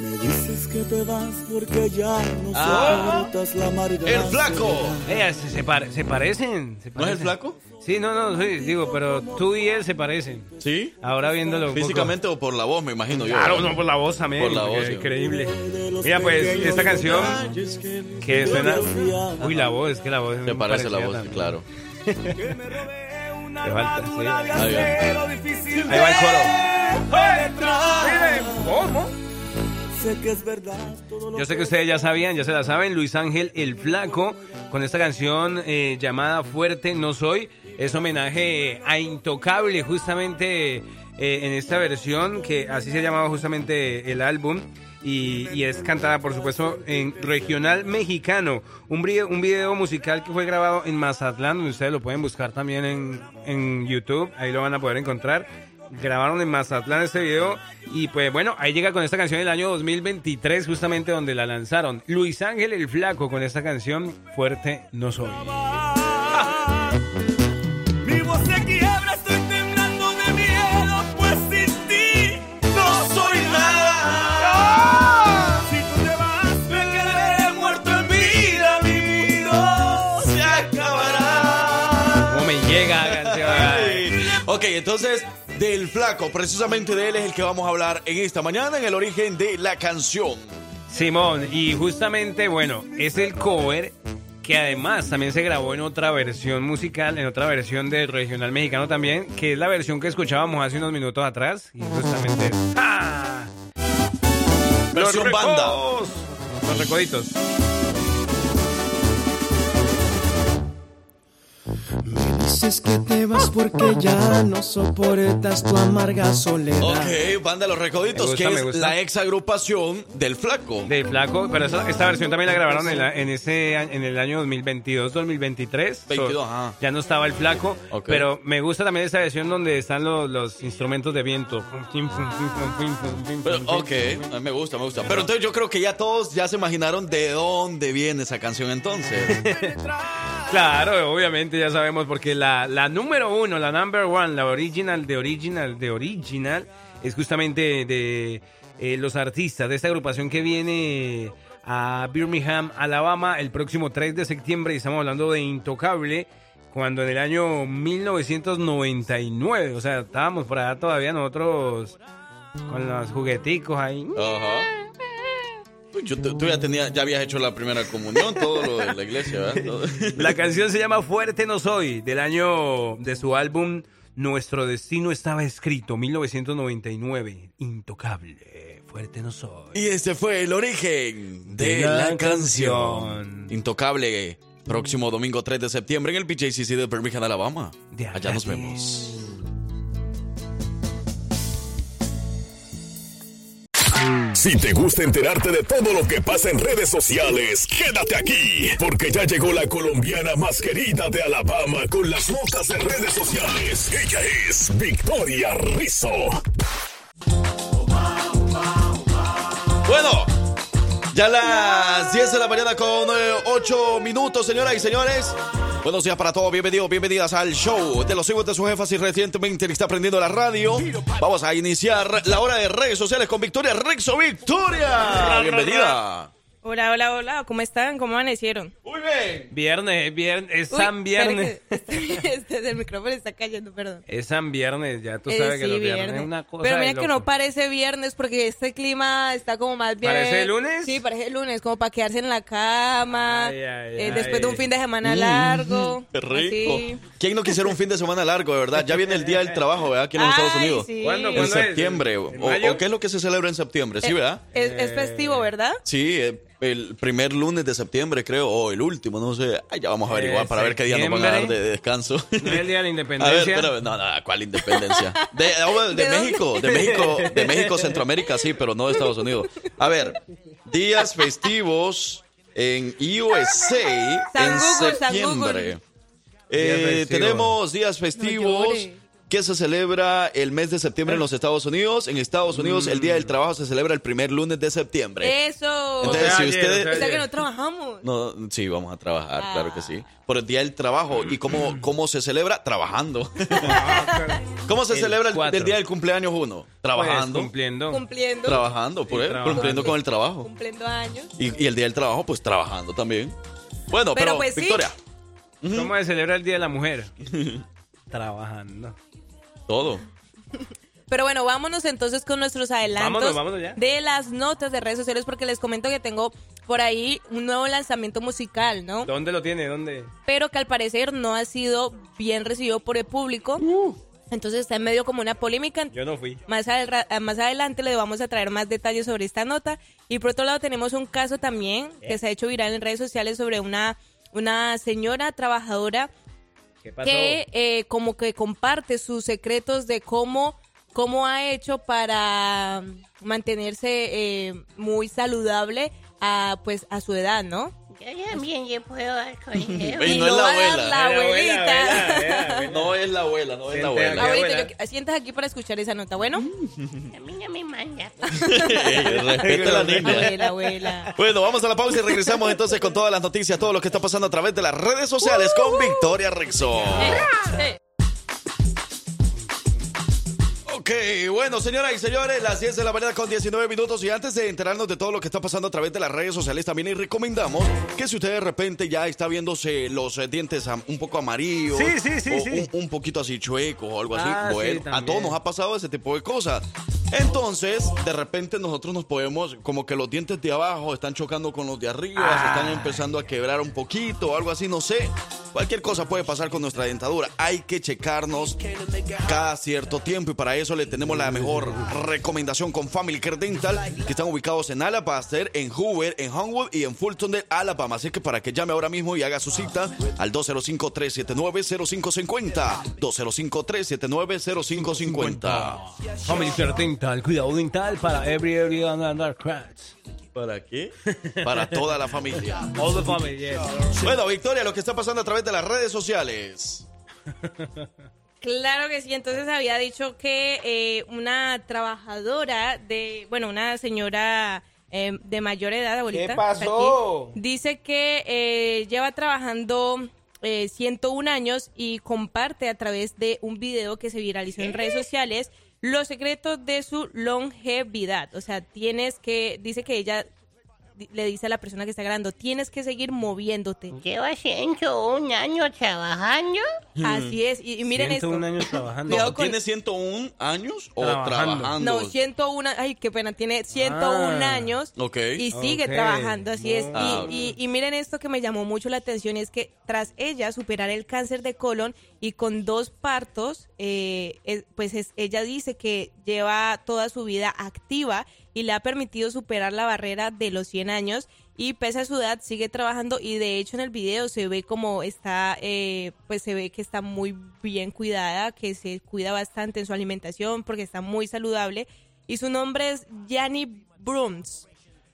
Me dices que te vas porque ya no Ah. soportas la amarga ¡El flaco! Ella, se, se, pare- se parecen, se ¿No es el parecen. flaco? Sí, no, no, sí, digo, pero tú y él se parecen. ¿Sí? Ahora viéndolo poco. Físicamente o por la voz, me imagino yo. Claro, no por la voz también. Por la voz, es increíble. Mira, pues, esta canción que suena. Uy, la voz, es que la voz es Te muy parece la voz, también. claro. [laughs] Te falta, sí. Ahí va. Ahí va el coro. ¿cómo? Sé que es verdad todo lo Yo sé que ustedes ya sabían, ya se la saben, Luis Ángel el Flaco, con esta canción eh, llamada Fuerte No Soy, es homenaje a Intocable, justamente eh, en esta versión, que así se llamaba justamente el álbum, y, es cantada, por supuesto, en regional mexicano, un video, un video musical que fue grabado en Mazatlán, donde ustedes lo pueden buscar también en, en YouTube, ahí lo van a poder encontrar grabaron en Mazatlán este video y pues bueno, ahí llega con esta canción del año 2023 justamente donde la lanzaron. Luis Ángel el Flaco con esta canción Fuerte No Soy. Entonces, del flaco, precisamente de él es el que vamos a hablar en esta mañana, en el origen de la canción. Simón, y justamente, bueno, es el cover que además también se grabó en otra versión musical, en otra versión del regional mexicano también, que es la versión que escuchábamos hace unos minutos atrás. Y justamente. ¡Ah! Versión Los banda. Los recoditos. Dices que te vas porque ya no soportas tu amarga soledad. Ok, banda Los Recoditos, Me gusta, que me es la ex agrupación del flaco. De Flaco, pero esa- esta versión también la grabaron en, la- en ese en el año 2022, 2023. 22, So, ajá. Ya no estaba el Flaco, Ok. pero me gusta también esa versión donde están los, los instrumentos de viento. Pero, ok, a mí me gusta, me gusta. Pero entonces yo creo que ya todos ya se imaginaron de dónde viene esa canción entonces. Claro, obviamente ya sabemos porque la, la número uno, la number one, la original de original de original es justamente de eh, los artistas de esta agrupación que viene a Birmingham, Alabama el próximo 3 de septiembre y estamos hablando de Intocable cuando en el año 1999, o sea, estábamos por allá todavía nosotros con los jugueticos ahí. Uy, yo- tú, ya, tenía, ya habías hecho la primera comunión, todo lo de la iglesia, ¿verdad? [laughs] Todo. La canción se llama Fuerte no soy, del año de su álbum Nuestro destino estaba escrito, 1999. Intocable, fuerte no soy. Y este fue el origen de, De la, la canción. Intocable, próximo domingo 3 de septiembre en el BJCC de Birmingham, Alabama. Allá nos vemos. Si te gusta enterarte de todo lo que pasa en redes sociales, quédate aquí, porque ya llegó la colombiana más querida de Alabama con las notas de redes sociales. Ella es Victoria Rizzo. Bueno, ya las 10 de la mañana con 8 minutos, señoras y señores. Buenos días para todos, bienvenidos, bienvenidas al show de los hijos de sus jefas y recientemente le está aprendiendo la radio. Vamos a iniciar la hora de redes sociales con Victoria Rexo. ¡Victoria! Bienvenida. Hola, hola, hola. ¿Cómo están? ¿Cómo amanecieron? Muy bien. Viernes, viernes, es Uy, San Viernes. que [laughs] Este del micrófono está cayendo, perdón. Es San Viernes, ya tú Eh, sabes que los viernes es una cosa Pero de mira que no parece viernes porque este clima está como más bien. ¿Parece lunes? Sí, parece lunes, como para quedarse en la cama. Ay, ay, eh, ay. después de un fin de semana Mm, largo. Qué rico. así. ¿Quién no quisiera un fin de semana largo, de verdad? Ya viene el día del trabajo, ¿verdad? Aquí en los Ay, Estados Unidos. sí. ¿Cuándo? En ¿Cuándo es? septiembre. O, ¿En o qué es lo que se celebra en septiembre? Sí, ¿verdad? Es, es festivo, ¿verdad? Sí, eh, el primer lunes de septiembre, creo, o el último, no sé. Ay, ya vamos a averiguar para ver qué día nos van a dar de, descanso. ¿No es el día de la [laughs] A ver, independencia? espérame, no, no, ¿cuál independencia? De, oh, de, [laughs] ¿De dónde? México, de México, de México, Centroamérica, sí, pero no de Estados Unidos. A ver, días festivos en USA San en Google, septiembre. Eh, tenemos días festivos. Que se celebra el mes de septiembre en los Estados Unidos. En Estados Unidos el Día del Trabajo se celebra el primer lunes de septiembre. Eso. Entonces, O sea, si ustedes... o sea, que no trabajamos. No, sí, vamos a trabajar, Ah. claro que sí. Por el Día del Trabajo. ¿Y [clears throat] cómo, cómo se celebra? Trabajando. ¿Cómo se El celebra el, Día del cumpleaños uno? Trabajando. Pues, cumpliendo. Cumpliendo. trabajando, por Sí, él, trabajando. cumpliendo con el trabajo. Cumpliendo años. Y, y el Día del Trabajo, pues trabajando también. Bueno, Pero, pero, pues, sí. Victoria, ¿Cómo se celebra el Día de la Mujer? [laughs] Trabajando. Todo. Pero bueno, vámonos entonces con nuestros adelantos Vámonos, vámonos ya. de las notas de redes sociales porque les comento que tengo por ahí un nuevo lanzamiento musical, ¿no? ¿Dónde lo tiene? ¿Dónde? Pero que al parecer no ha sido bien recibido por el público. Entonces está en medio como una polémica. Yo no fui. Más, adel- más adelante le vamos a traer más detalles sobre esta nota. Y por otro lado tenemos un caso también que se ha hecho viral en redes sociales sobre una, una señora trabajadora ¿Qué pasó? que eh, como que comparte sus secretos de cómo, cómo ha hecho para mantenerse eh, muy saludable a pues a su edad, ¿no? Yo también yo puedo dar consejos. [laughs] Y no es la dar abuela. la abuelita. No es la abuela, no es la abuela. Abuelita, abuela. yo- sientas aquí para escuchar esa nota, ¿bueno? [laughs] A mí no me manda. [laughs] pues. Ey, Respete a la niña. Abuela, abuela. Bueno, vamos a la pausa y regresamos entonces con todas las noticias, todo lo que está pasando a través de las redes sociales con Victoria Rexo. Eh, Ok, Ok, bueno, señoras y señores, las 10 de la mañana con 19 minutos y antes de enterarnos de todo lo que está pasando a través de las redes sociales, también les recomendamos que si usted de repente ya está viéndose los eh, dientes un poco amarillos Sí, sí, sí, o sí. Un, un poquito así chuecos o algo así, Ah, bueno, a todos nos ha pasado ese tipo de cosas. Entonces, de repente nosotros nos podemos, como que los dientes de abajo están chocando con los de arriba, se Ah. están empezando a quebrar un poquito o algo así, no sé. Cualquier cosa puede pasar con nuestra dentadura. Hay que checarnos cada cierto tiempo y para eso le tenemos la mejor recomendación con Family Care Dental, que están ubicados en Alabaster, en Hoover, en Homewood y en Fulton de Alabama. Así que para que llame ahora mismo y haga su cita al 205-379-0550. 205-379-0550. Family Care Dental, cuidado dental para every area and and cracks. ¿Para qué? Para toda la familia. [laughs] All the family, yes. Bueno, Victoria, lo que está pasando a través de las redes sociales. [laughs] Claro que sí, entonces había dicho que eh, una trabajadora de, bueno, una señora eh, de mayor edad, abuelita. ¿Qué pasó? aquí, dice que eh, lleva trabajando eh, 101 años y comparte a través de un video que se viralizó en redes sociales los secretos de su longevidad. O sea, tienes que, dice que ella le dice a la persona que está grabando, tienes que seguir moviéndote. Lleva 101 años trabajando. Así es, y, y miren esto. 101 años trabajando. Cuidado No, con- ¿Tiene 101 años o Trabajando. trabajando? No, 101, ay, qué pena, tiene 101 Ah. años Ok. y sigue trabajando, así es. Y, Ah, ok. y- y miren esto que me llamó mucho la atención, es que tras ella superar el cáncer de colon y con dos partos, eh, es- pues es- ella dice que lleva toda su vida activa y le ha permitido superar la barrera de los 100 años y pese a su edad sigue trabajando y de hecho en el video se ve como está, eh, pues se ve que está muy bien cuidada, que se cuida bastante en su alimentación porque está muy saludable y su nombre es Yanni Brooms.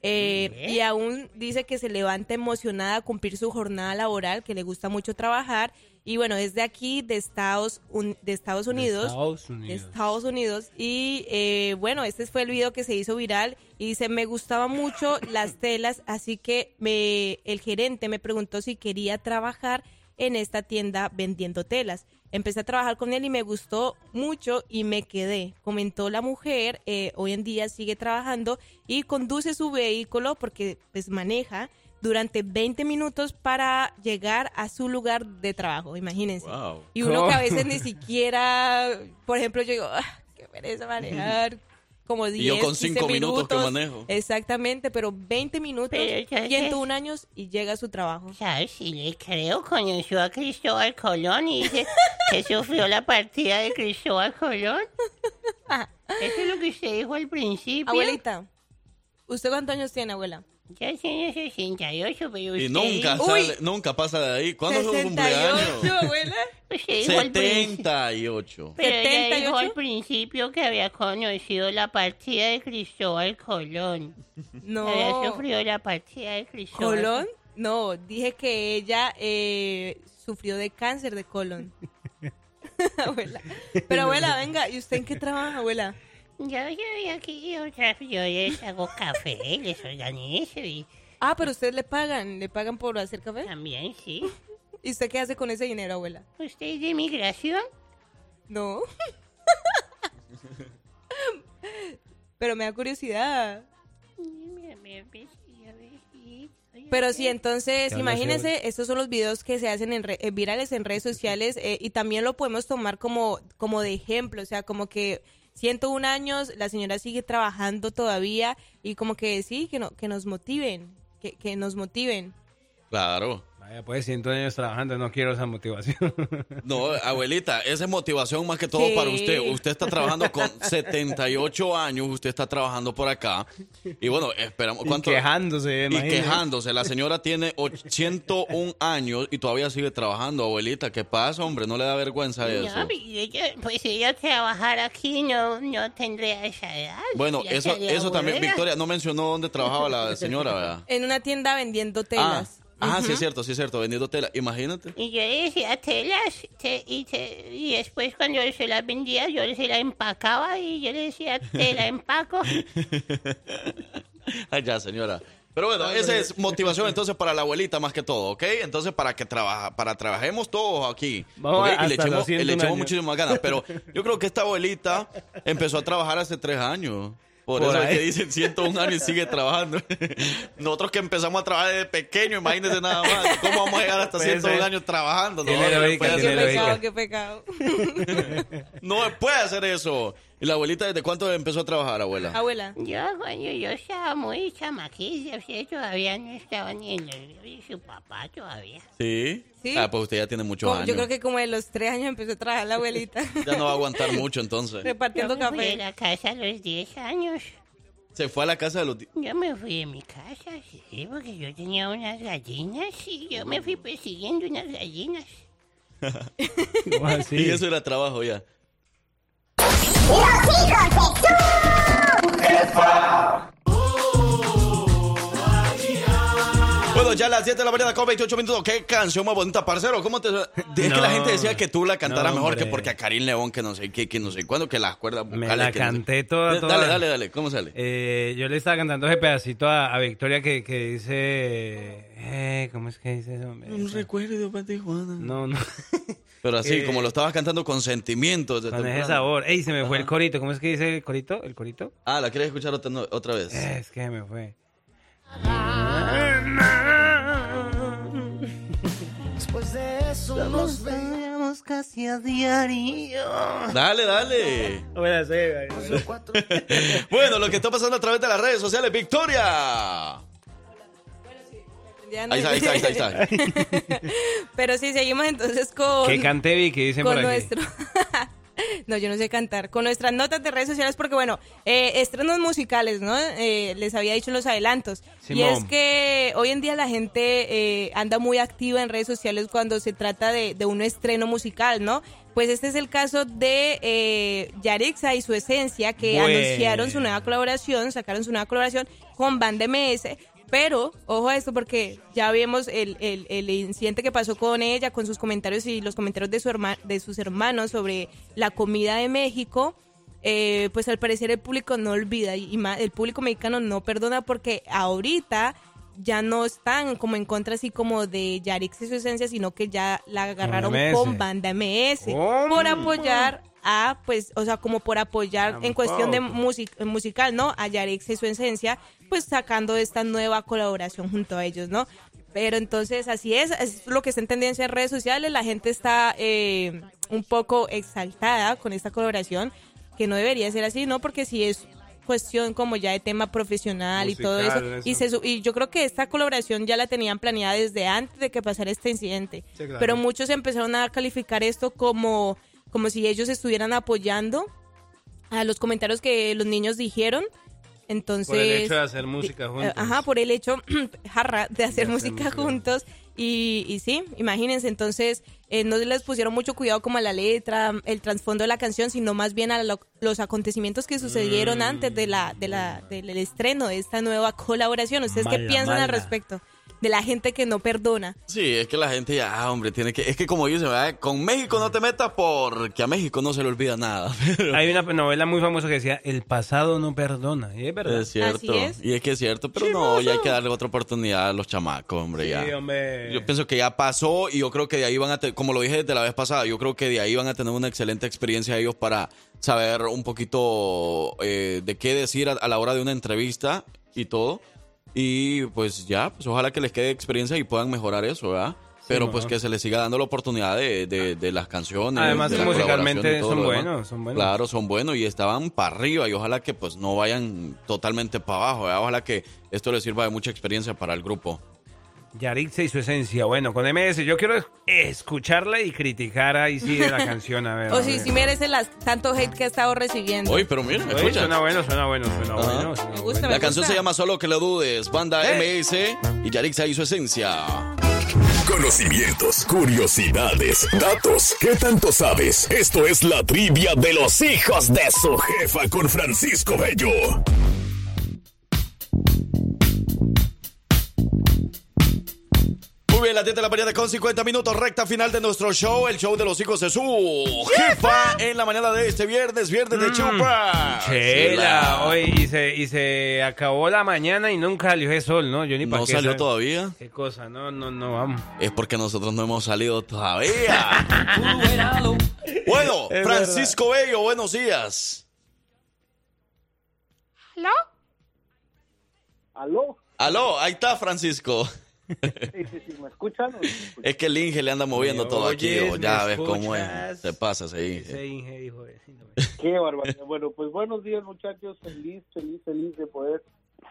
Eh, y aún dice que se levanta emocionada a cumplir su jornada laboral, que le gusta mucho trabajar. Y bueno, es de aquí, de Estados, Un- de Estados Unidos. Estados de Unidos. Estados Unidos. Y eh, bueno, este fue el video que se hizo viral. Y dice, me gustaban mucho [laughs] las telas, así que me, el gerente me preguntó si quería trabajar en esta tienda vendiendo telas. Empecé a trabajar con él y me gustó mucho y me quedé. Comentó la mujer, eh, hoy en día sigue trabajando y conduce su vehículo porque pues maneja durante 20 minutos para llegar a su lugar de trabajo, imagínense. Wow. Y uno Oh. que a veces ni siquiera, por ejemplo, yo digo, ah, qué pereza manejar. [laughs] Como 10, Y yo con 15 cinco minutos que manejo. Exactamente, pero 20 minutos, Pero ya sé. 101 años y llega a su trabajo. ¿Sabes? Si le creo, conoció a Cristóbal Colón y dice que [laughs] sufrió la partida de Cristóbal Colón. Eso es lo que usted dijo al principio. Abuelita, ¿usted cuántos años tiene, abuela? Ya tiene 68, pero usted Y nunca sale, nunca pasa de ahí. ¿Cuándo es su cumpleaños? 68, abuela. usted dijo al principio. 78. Pero ella dijo 78. al principio que había conocido la partida de Cristóbal Colón. No. Había sufrido la partida de Cristóbal ¿Colon? No, dije que ella eh, sufrió de cáncer de colon. [laughs] abuela. Pero abuela, venga, ¿y usted en qué trabaja, abuela? Yo, yo, aquí, yo, yo les hago café, les organizo y Ah, pero usted le pagan, le pagan por hacer café. también, sí. [laughs] ¿Y usted qué hace con ese dinero, abuela? ¿Usted es de migración? No. [laughs] pero me da curiosidad. Pero sí, entonces, imagínense, estos son los videos que se hacen en re- eh, virales en redes sociales eh, y también lo podemos tomar como, como de ejemplo, o sea, como que 101 años, la señora sigue trabajando todavía y como que sí, que, no, que nos motiven, que, que nos motiven. Claro. Vaya, pues 100 años trabajando, no quiero esa motivación. [laughs] No, abuelita, esa es motivación más que todo Sí. para usted. Usted está trabajando con 78 años, usted está trabajando por acá. Y bueno, esperamos. Y ¿cuánto? quejándose, Y imagínese. quejándose. La señora tiene 101 años y todavía sigue trabajando, abuelita. ¿Qué pasa, hombre? ¿No le da vergüenza eso? No, y pues si ella trabajar aquí no, no tendría esa edad. Bueno, eso, eso también. Victoria, no mencionó dónde trabajaba la señora, ¿verdad? En una tienda vendiendo Ah, ajá, sí es cierto, sí es cierto, vendiendo tela. Imagínate. Y yo le decía telas te- y, te- y después cuando yo se las vendía yo se las empacaba y yo le decía te la [laughs] empaco. Ay, ya, señora. Pero bueno, esa es motivación entonces para la abuelita más que todo, ¿ok? Entonces para que trabaja, para trabajemos todos aquí. Vamos ¿ok? hasta y le echemos, 101 le echemos muchísimas ganas. Pero yo creo que esta abuelita empezó a trabajar hace tres años. Por, Por eso es que dicen 101 años y sigue [laughs] trabajando. [laughs] Nosotros que empezamos a trabajar desde pequeño, imagínense nada más. ¿Cómo vamos a llegar hasta Puede 101 ser. años trabajando? No, no puede hacer. Qué pecado. [laughs] No puede hacer eso. ¿Y la abuelita desde cuánto empezó a trabajar, abuela? Abuela. Yo cuando yo estaba muy chamaquilla, usted todavía no estaba ni en el y su papá todavía. ¿Sí? Sí. Ah, pues usted ya tiene muchos Como- años. Yo creo que como de los tres años empezó a trabajar la abuelita. [laughs] Ya no va a aguantar mucho entonces. [laughs] Repartiendo Yo me fui de la casa a los 10 años. Se fue a la casa de los... ti- Yo me fui de mi casa, sí, porque yo tenía unas gallinas y yo me fui persiguiendo unas gallinas. ¿Cómo [laughs] así? Y eso era trabajo ya. Bueno, ya a las 10 de la mañana con 28 minutos. ¿Qué canción más bonita, parcero? ¿Cómo te.? Es que la gente decía que tú la cantaras No, mejor que porque a Karim León, que no sé qué, que no sé cuándo, que las cuerdas Me la que no sé- canté toda, Da- toda. Dale, dale, dale. ¿Cómo sale? Eh, yo le estaba cantando ese pedacito a, a Victoria que, que dice... Eh, ¿Cómo es que dice eso? Un recuerdo para Tijuana. No, no. [laughs] Pero así, Eh, como lo estabas cantando con sentimientos. de Con ese sabor. Ey, se me fue el corito. ¿Cómo es que dice el corito? ¿El corito? Ah, ¿la quieres escuchar otra, no- otra vez? Es que me fue. Después de eso nos veíamos casi a diario. Dale, dale. No me la sé, [laughs] Bueno, lo que está pasando a través de las redes sociales, Victoria. Ya no- Ahí está, ahí está, ahí está. Ahí está. [laughs] Pero sí, seguimos entonces con... Que cante Vicky, dicen con por aquí. nuestro... [laughs] no, yo no sé cantar. Con nuestras notas de redes sociales, porque bueno, eh, estrenos musicales, ¿no? Eh, les había dicho en los adelantos. Y es que hoy en día la gente eh, anda muy activa en redes sociales cuando se trata de, de un estreno musical, ¿no? Pues este es el caso de eh, Yarixa y su esencia, que Bueno. anunciaron su nueva colaboración, sacaron su nueva colaboración con Band MS. Pero, ojo a esto, porque ya vimos el, el, el incidente que pasó con ella, con sus comentarios y los comentarios de, su herma- de sus hermanos sobre la comida de México. Eh, pues al parecer el público no olvida y ma- el público mexicano no perdona porque ahorita ya no están como en contra así como de Yarix y su esencia, sino que ya la agarraron con banda MS por apoyar a, pues, o sea, como por apoyar en cuestión de music- musical, ¿no? A Yarix y su esencia, pues sacando esta nueva colaboración junto a ellos, ¿no? Pero entonces así es, es lo que está en tendencia en redes sociales, la gente está eh, un poco exaltada con esta colaboración, que no debería ser así, ¿no? Porque si es cuestión como ya de tema profesional y todo eso, Y, se y yo creo que esta colaboración ya la tenían planeada desde antes de que pasara este incidente, Sí, claro. pero muchos empezaron a calificar esto como, como si ellos estuvieran apoyando a los comentarios que los niños dijeron. Entonces, Por el hecho de hacer música eh, juntos. Ajá, por el hecho, [clears throat] jarra, de hacer hacer música música. juntos. Y, y sí, imagínense, entonces eh, no les pusieron mucho cuidado como a la letra, el trasfondo de la canción, sino más bien a lo- los acontecimientos que sucedieron Mm. antes de la, de la, del estreno de esta nueva colaboración. ¿Ustedes qué Mala, piensan al respecto? De la gente que no perdona. Sí, es que la gente ya, ah, hombre, tiene que. Es que como dicen, ¿verdad? con México no te metas porque a México no se le olvida nada. [laughs] Pero Hay una novela muy famosa que decía El pasado no perdona. Y es verdad. es cierto. Así es. Y es que es cierto, pero no, ya hay que darle otra oportunidad a los chamacos, hombre, ya. Sí, hombre. Yo pienso que ya pasó y yo creo que de ahí van a tener, como lo dije desde la vez pasada, yo creo que de ahí van a tener una excelente experiencia ellos para saber un poquito eh, de qué decir a, a la hora de una entrevista y todo. Y pues ya, pues ojalá que les quede experiencia y puedan mejorar eso, ¿verdad? Pero pues que se les siga dando la oportunidad de, de- de las canciones. Además de la musicalmente son buenos, son buenos. Claro, son buenos y estaban para arriba y ojalá que pues no vayan totalmente para abajo, ¿verdad? Ojalá que esto les sirva de mucha experiencia para el grupo. Yarixa y su esencia. Bueno, con MS yo quiero es- escucharla y criticar ahí sí de la [laughs] canción. A ver. O si ver. sí merece las, tanto hate que ha estado recibiendo. Oye, pero mira, Oye, escucha. suena bueno, suena bueno, suena Ajá. bueno. suena Me gusta, bueno. La me canción gusta. se llama Solo que lo dudes, banda MS y Yarixa y su esencia. Conocimientos, curiosidades, datos. ¿Qué tanto sabes? Esto es la trivia de los hijos de su jefa con Francisco Bello. Muy bien, las 10 de la mañana con 50 minutos, recta final de nuestro show, el show de los hijos de su jefa en la mañana de este viernes, viernes de chupa. Mm. Chela, oye, y se, y se acabó la mañana y nunca salió el sol, ¿no? Yo ni pa' ¿No salió sal- todavía? ¿Qué cosa? No, no, no, vamos. Es porque nosotros no hemos salido todavía. [laughs] bueno, Es Francisco Bello, buenos días. ¿Aló? ¿Aló? Aló, ahí está Francisco. Sí, sí, sí, ¿me escuchan? o no me escuchan? Es que el Inge le anda moviendo Me todo aquí, o ya ves cómo escuchas. es. Se pasa ese Ese Inge. Eh, no. [laughs] Qué barbaridad. Bueno, pues buenos días, muchachos. Feliz, feliz, feliz de poder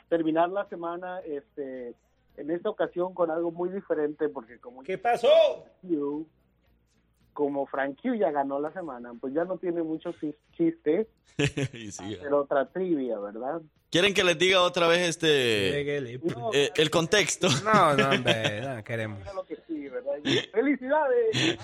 terminar la semana este, en esta ocasión con algo muy diferente, porque como... ¿Qué pasó? Como Frank Q ya ganó la semana, pues ya no tiene muchos chis- chistes, [laughs] sí. pero otra trivia, ¿verdad? ¿Quieren que les diga otra vez este Pégale. eh, el contexto? No, no, hombre, no queremos. ¡Felicidades!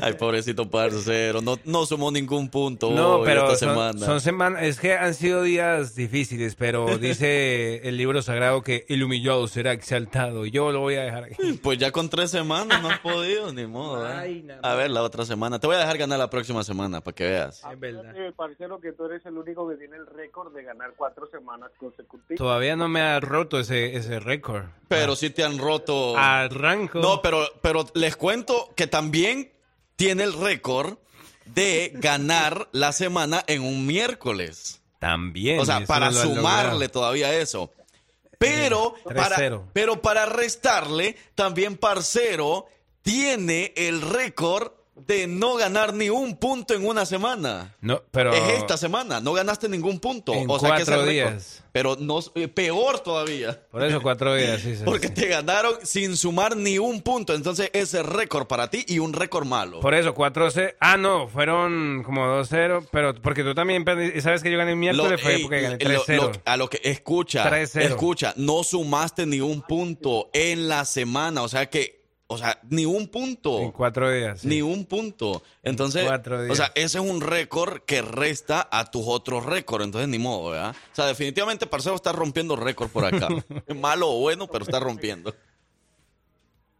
Ay, pobrecito parcero, no, no sumó ningún punto No, hoy pero esta son, semana. son semanas, es que han sido días difíciles, pero dice [laughs] el libro sagrado que el humillado será exaltado. Yo lo voy a dejar aquí. Pues ya con tres semanas no has podido, ni modo. ¿eh? Ay, A ver, la otra semana. Te voy a dejar ganar la próxima semana para que veas. Es verdad. Parcero, que tú eres el único que tiene el récord de ganar cuatro semanas consecutivas. Todavía no me ha roto ese, ese récord. Pero sí te han roto. Arranco. No, pero, pero les cuento que también tiene el récord de ganar la semana en un miércoles. También. O sea, para sumarle todavía eso. Pero para, 3-0. pero para restarle, también Parcero tiene el récord de no ganar ni un punto en una semana. No, pero. Es esta semana, no ganaste ningún punto. En o sea que cuatro récord- días. Pero no, eh, peor todavía. Por eso cuatro días, sí, [laughs] sí, Porque sí. te ganaron sin sumar ni un punto. Entonces, ese récord para ti y un récord malo. Por eso, 4-0. Ah, no, fueron como 2-0. Pero porque tú también sabes que yo gané el miércoles, Lo- fue ey, porque gané lo- 3-0. lo- a lo que escucha, 3-0. escucha, no sumaste ni un punto en la semana, o sea que, o sea, ni un punto, En cuatro días. sí. ni un punto. Entonces, cuatro días. o sea, ese es un récord que resta a tus otros récords, entonces ni modo, ¿verdad? O sea, definitivamente Parcero está rompiendo récord por acá. [laughs] Malo o bueno, pero está rompiendo.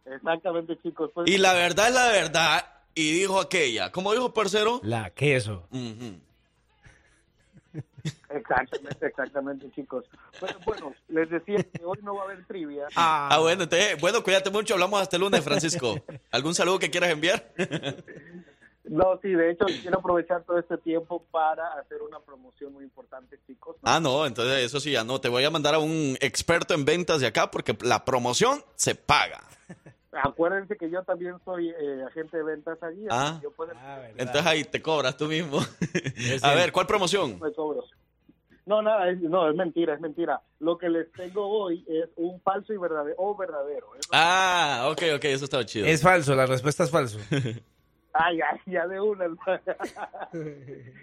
Exactamente, chicos. Pues, Y la verdad es la verdad, y dijo aquella, ¿cómo dijo Parcero? La queso. Exactamente, exactamente, chicos. Pero bueno, les decía que hoy no va a haber trivia. Ah, bueno, entonces, bueno, cuídate mucho, hablamos hasta el lunes, Francisco. ¿Algún saludo que quieras enviar? No, sí, de hecho, quiero aprovechar todo este tiempo para hacer una promoción muy importante, chicos. Ah, no, entonces eso sí, ya no. Te voy a mandar a un experto en ventas de acá porque la promoción se paga. Acuérdense que yo también soy eh, agente de ventas allí. Ah. Yo puedo... Entonces ahí te cobras tú mismo. [laughs] A ver, ¿cuál promoción? me cobro. No, nada, es, no, es mentira, es mentira. Lo que les tengo hoy es un falso y verdadero, o verdadero. ¿eh? Ah, ok, ok, eso estaba chido. Es falso, la respuesta es falso. [laughs] Ay, ay, ya de una.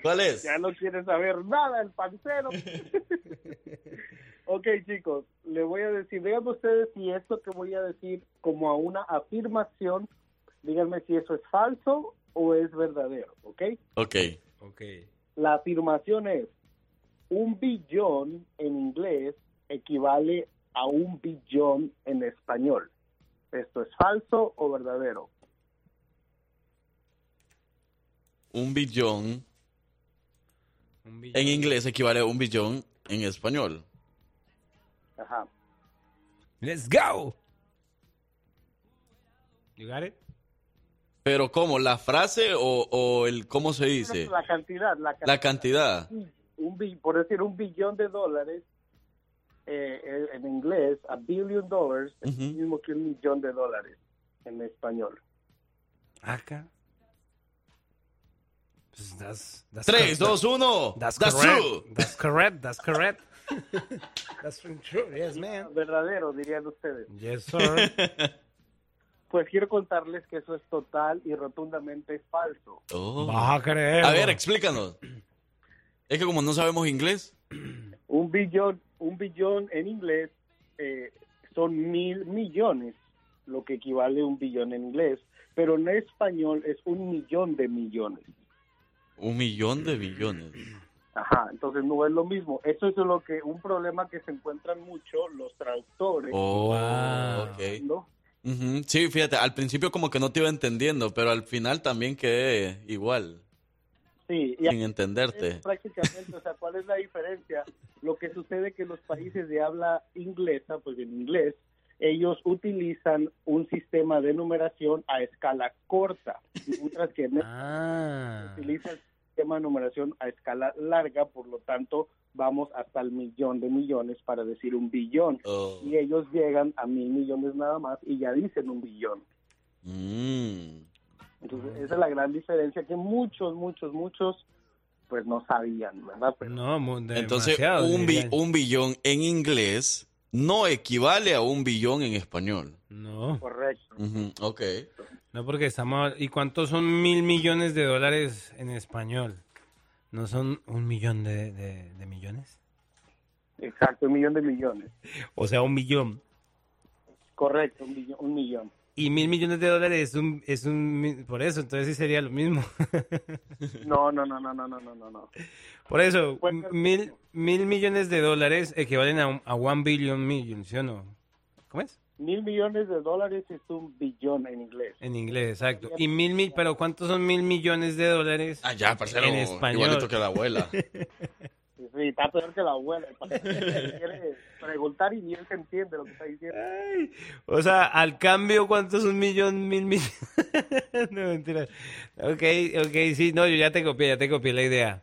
¿Cuál es? Ya no quiere saber nada el pancero. [laughs] ok, chicos, le voy a decir, díganme ustedes si esto que voy a decir como a una afirmación, díganme si eso es falso o es verdadero, ¿ok? Ok. Ok. La afirmación es, un billón en inglés equivale a un billón en español. ¿Esto es falso o verdadero? Un billón Un billón. en inglés equivale a un billón en español. Ajá. Let's go. You got it? Pero ¿cómo? ¿La frase o, o el cómo se dice? La cantidad, la cantidad. La cantidad. un bi- por decir un billón de dólares eh, eh, en inglés a billion dollars es Ujú. lo mismo que un millón de dólares en español Acá. Pues that's, that's 3, correct. 2, 1. That's, That's correct. true. That's correct. That's correct. [laughs] that's true. Yes, man. verdadero dirían ustedes Yes, sir. [laughs] pues quiero contarles que eso es total y rotundamente falso Oh. Vas a creer. A ver, explícanos. Es que como no sabemos inglés. [clears throat] un billón un billón en inglés eh, son mil millones lo que equivale a un billón en inglés pero en español es un millón de millones Un millón de billones. Ajá, entonces no es lo mismo. Eso es lo que un problema que se encuentran mucho los traductores, Oh, Wow. ok. ¿no? Ujú, Sí, fíjate, al principio como que no te iba entendiendo, pero al final también quedé igual, Sí, y sin entenderte. prácticamente, o sea, ¿cuál es la diferencia? Lo que sucede que los países de habla inglesa, pues en inglés, ellos utilizan un sistema de numeración a escala corta, mientras que en Ah. utiliza el sistema de numeración a escala larga, por lo tanto vamos hasta el millón de millones para decir un billón. Oh. Y ellos llegan a mil millones nada más y ya dicen un billón. Mm. Entonces, esa es la gran diferencia que muchos, muchos, muchos pues no sabían, ¿verdad? Pero No, Entonces, un, bi- un billón en inglés no equivale a un billón en español. No, correcto. Ujú, Ok. No, porque estamos... ¿Y cuántos son mil millones de dólares en español? ¿No son un millón de, de, millones? Exacto, un millón de millones. [laughs] O sea, un millón. Correcto, un millón. Un millón. Y mil millones de dólares es un, es un... Por eso, entonces sí sería lo mismo. [laughs] no, no, no, no, no, no, no, no. Por eso, mil, mil millones de dólares equivalen a, a one billion million, ¿sí o no? ¿Cómo es? Mil millones de dólares es un billón en inglés. En inglés, exacto. Y mil mil, pero ¿cuántos son mil millones de dólares Ah, ya, parcero, en español? igualito que la abuela. [laughs] Sí, está peor que la abuela. Quiere preguntar y ni él se entiende lo que está diciendo. O sea, al cambio, ¿cuántos un millón, mil millones? [laughs] no, mentira. Ok, ok, sí, no, yo ya te copié, ya te copié la idea.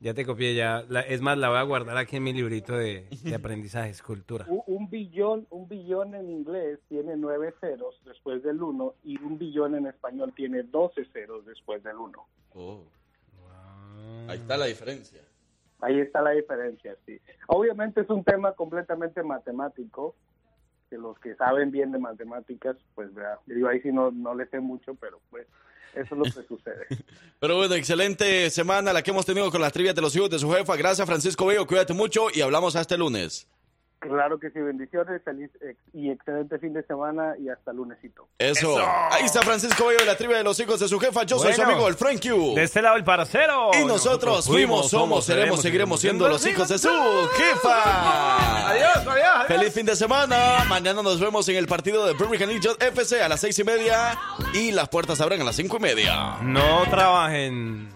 Ya te copié, ya. La- es más, la voy a guardar aquí en mi librito de, de aprendizajes, cultura. [laughs] Un, un billón, un billón en inglés tiene nueve ceros después del uno y un billón en español tiene doce ceros después del uno. Oh. Ahí está la diferencia. Ahí está la diferencia, sí. Obviamente es un tema completamente matemático, que los que saben bien de matemáticas, pues vea, digo ahí sí no, no le sé mucho, pero pues eso es lo que sucede. [laughs] Pero bueno, excelente semana la que hemos tenido con las trivias de los hijos de su jefa. Gracias, Francisco Bello. Cuídate mucho y hablamos hasta el lunes. Claro que sí, bendiciones, feliz y excelente fin de semana y hasta lunesito. Eso. Ahí está Francisco Bello de la trivia de los hijos de su jefa. Yo soy su amigo, el Frank Q. De este lado el parcero. Y nosotros fuimos, somos, seremos, seguiremos siendo los hijos de su jefa. Adiós, adiós, adiós. Feliz fin de semana. Mañana nos vemos en el partido de Birmingham Legion FC a las seis y media. Y las puertas abren a las cinco y media. No trabajen.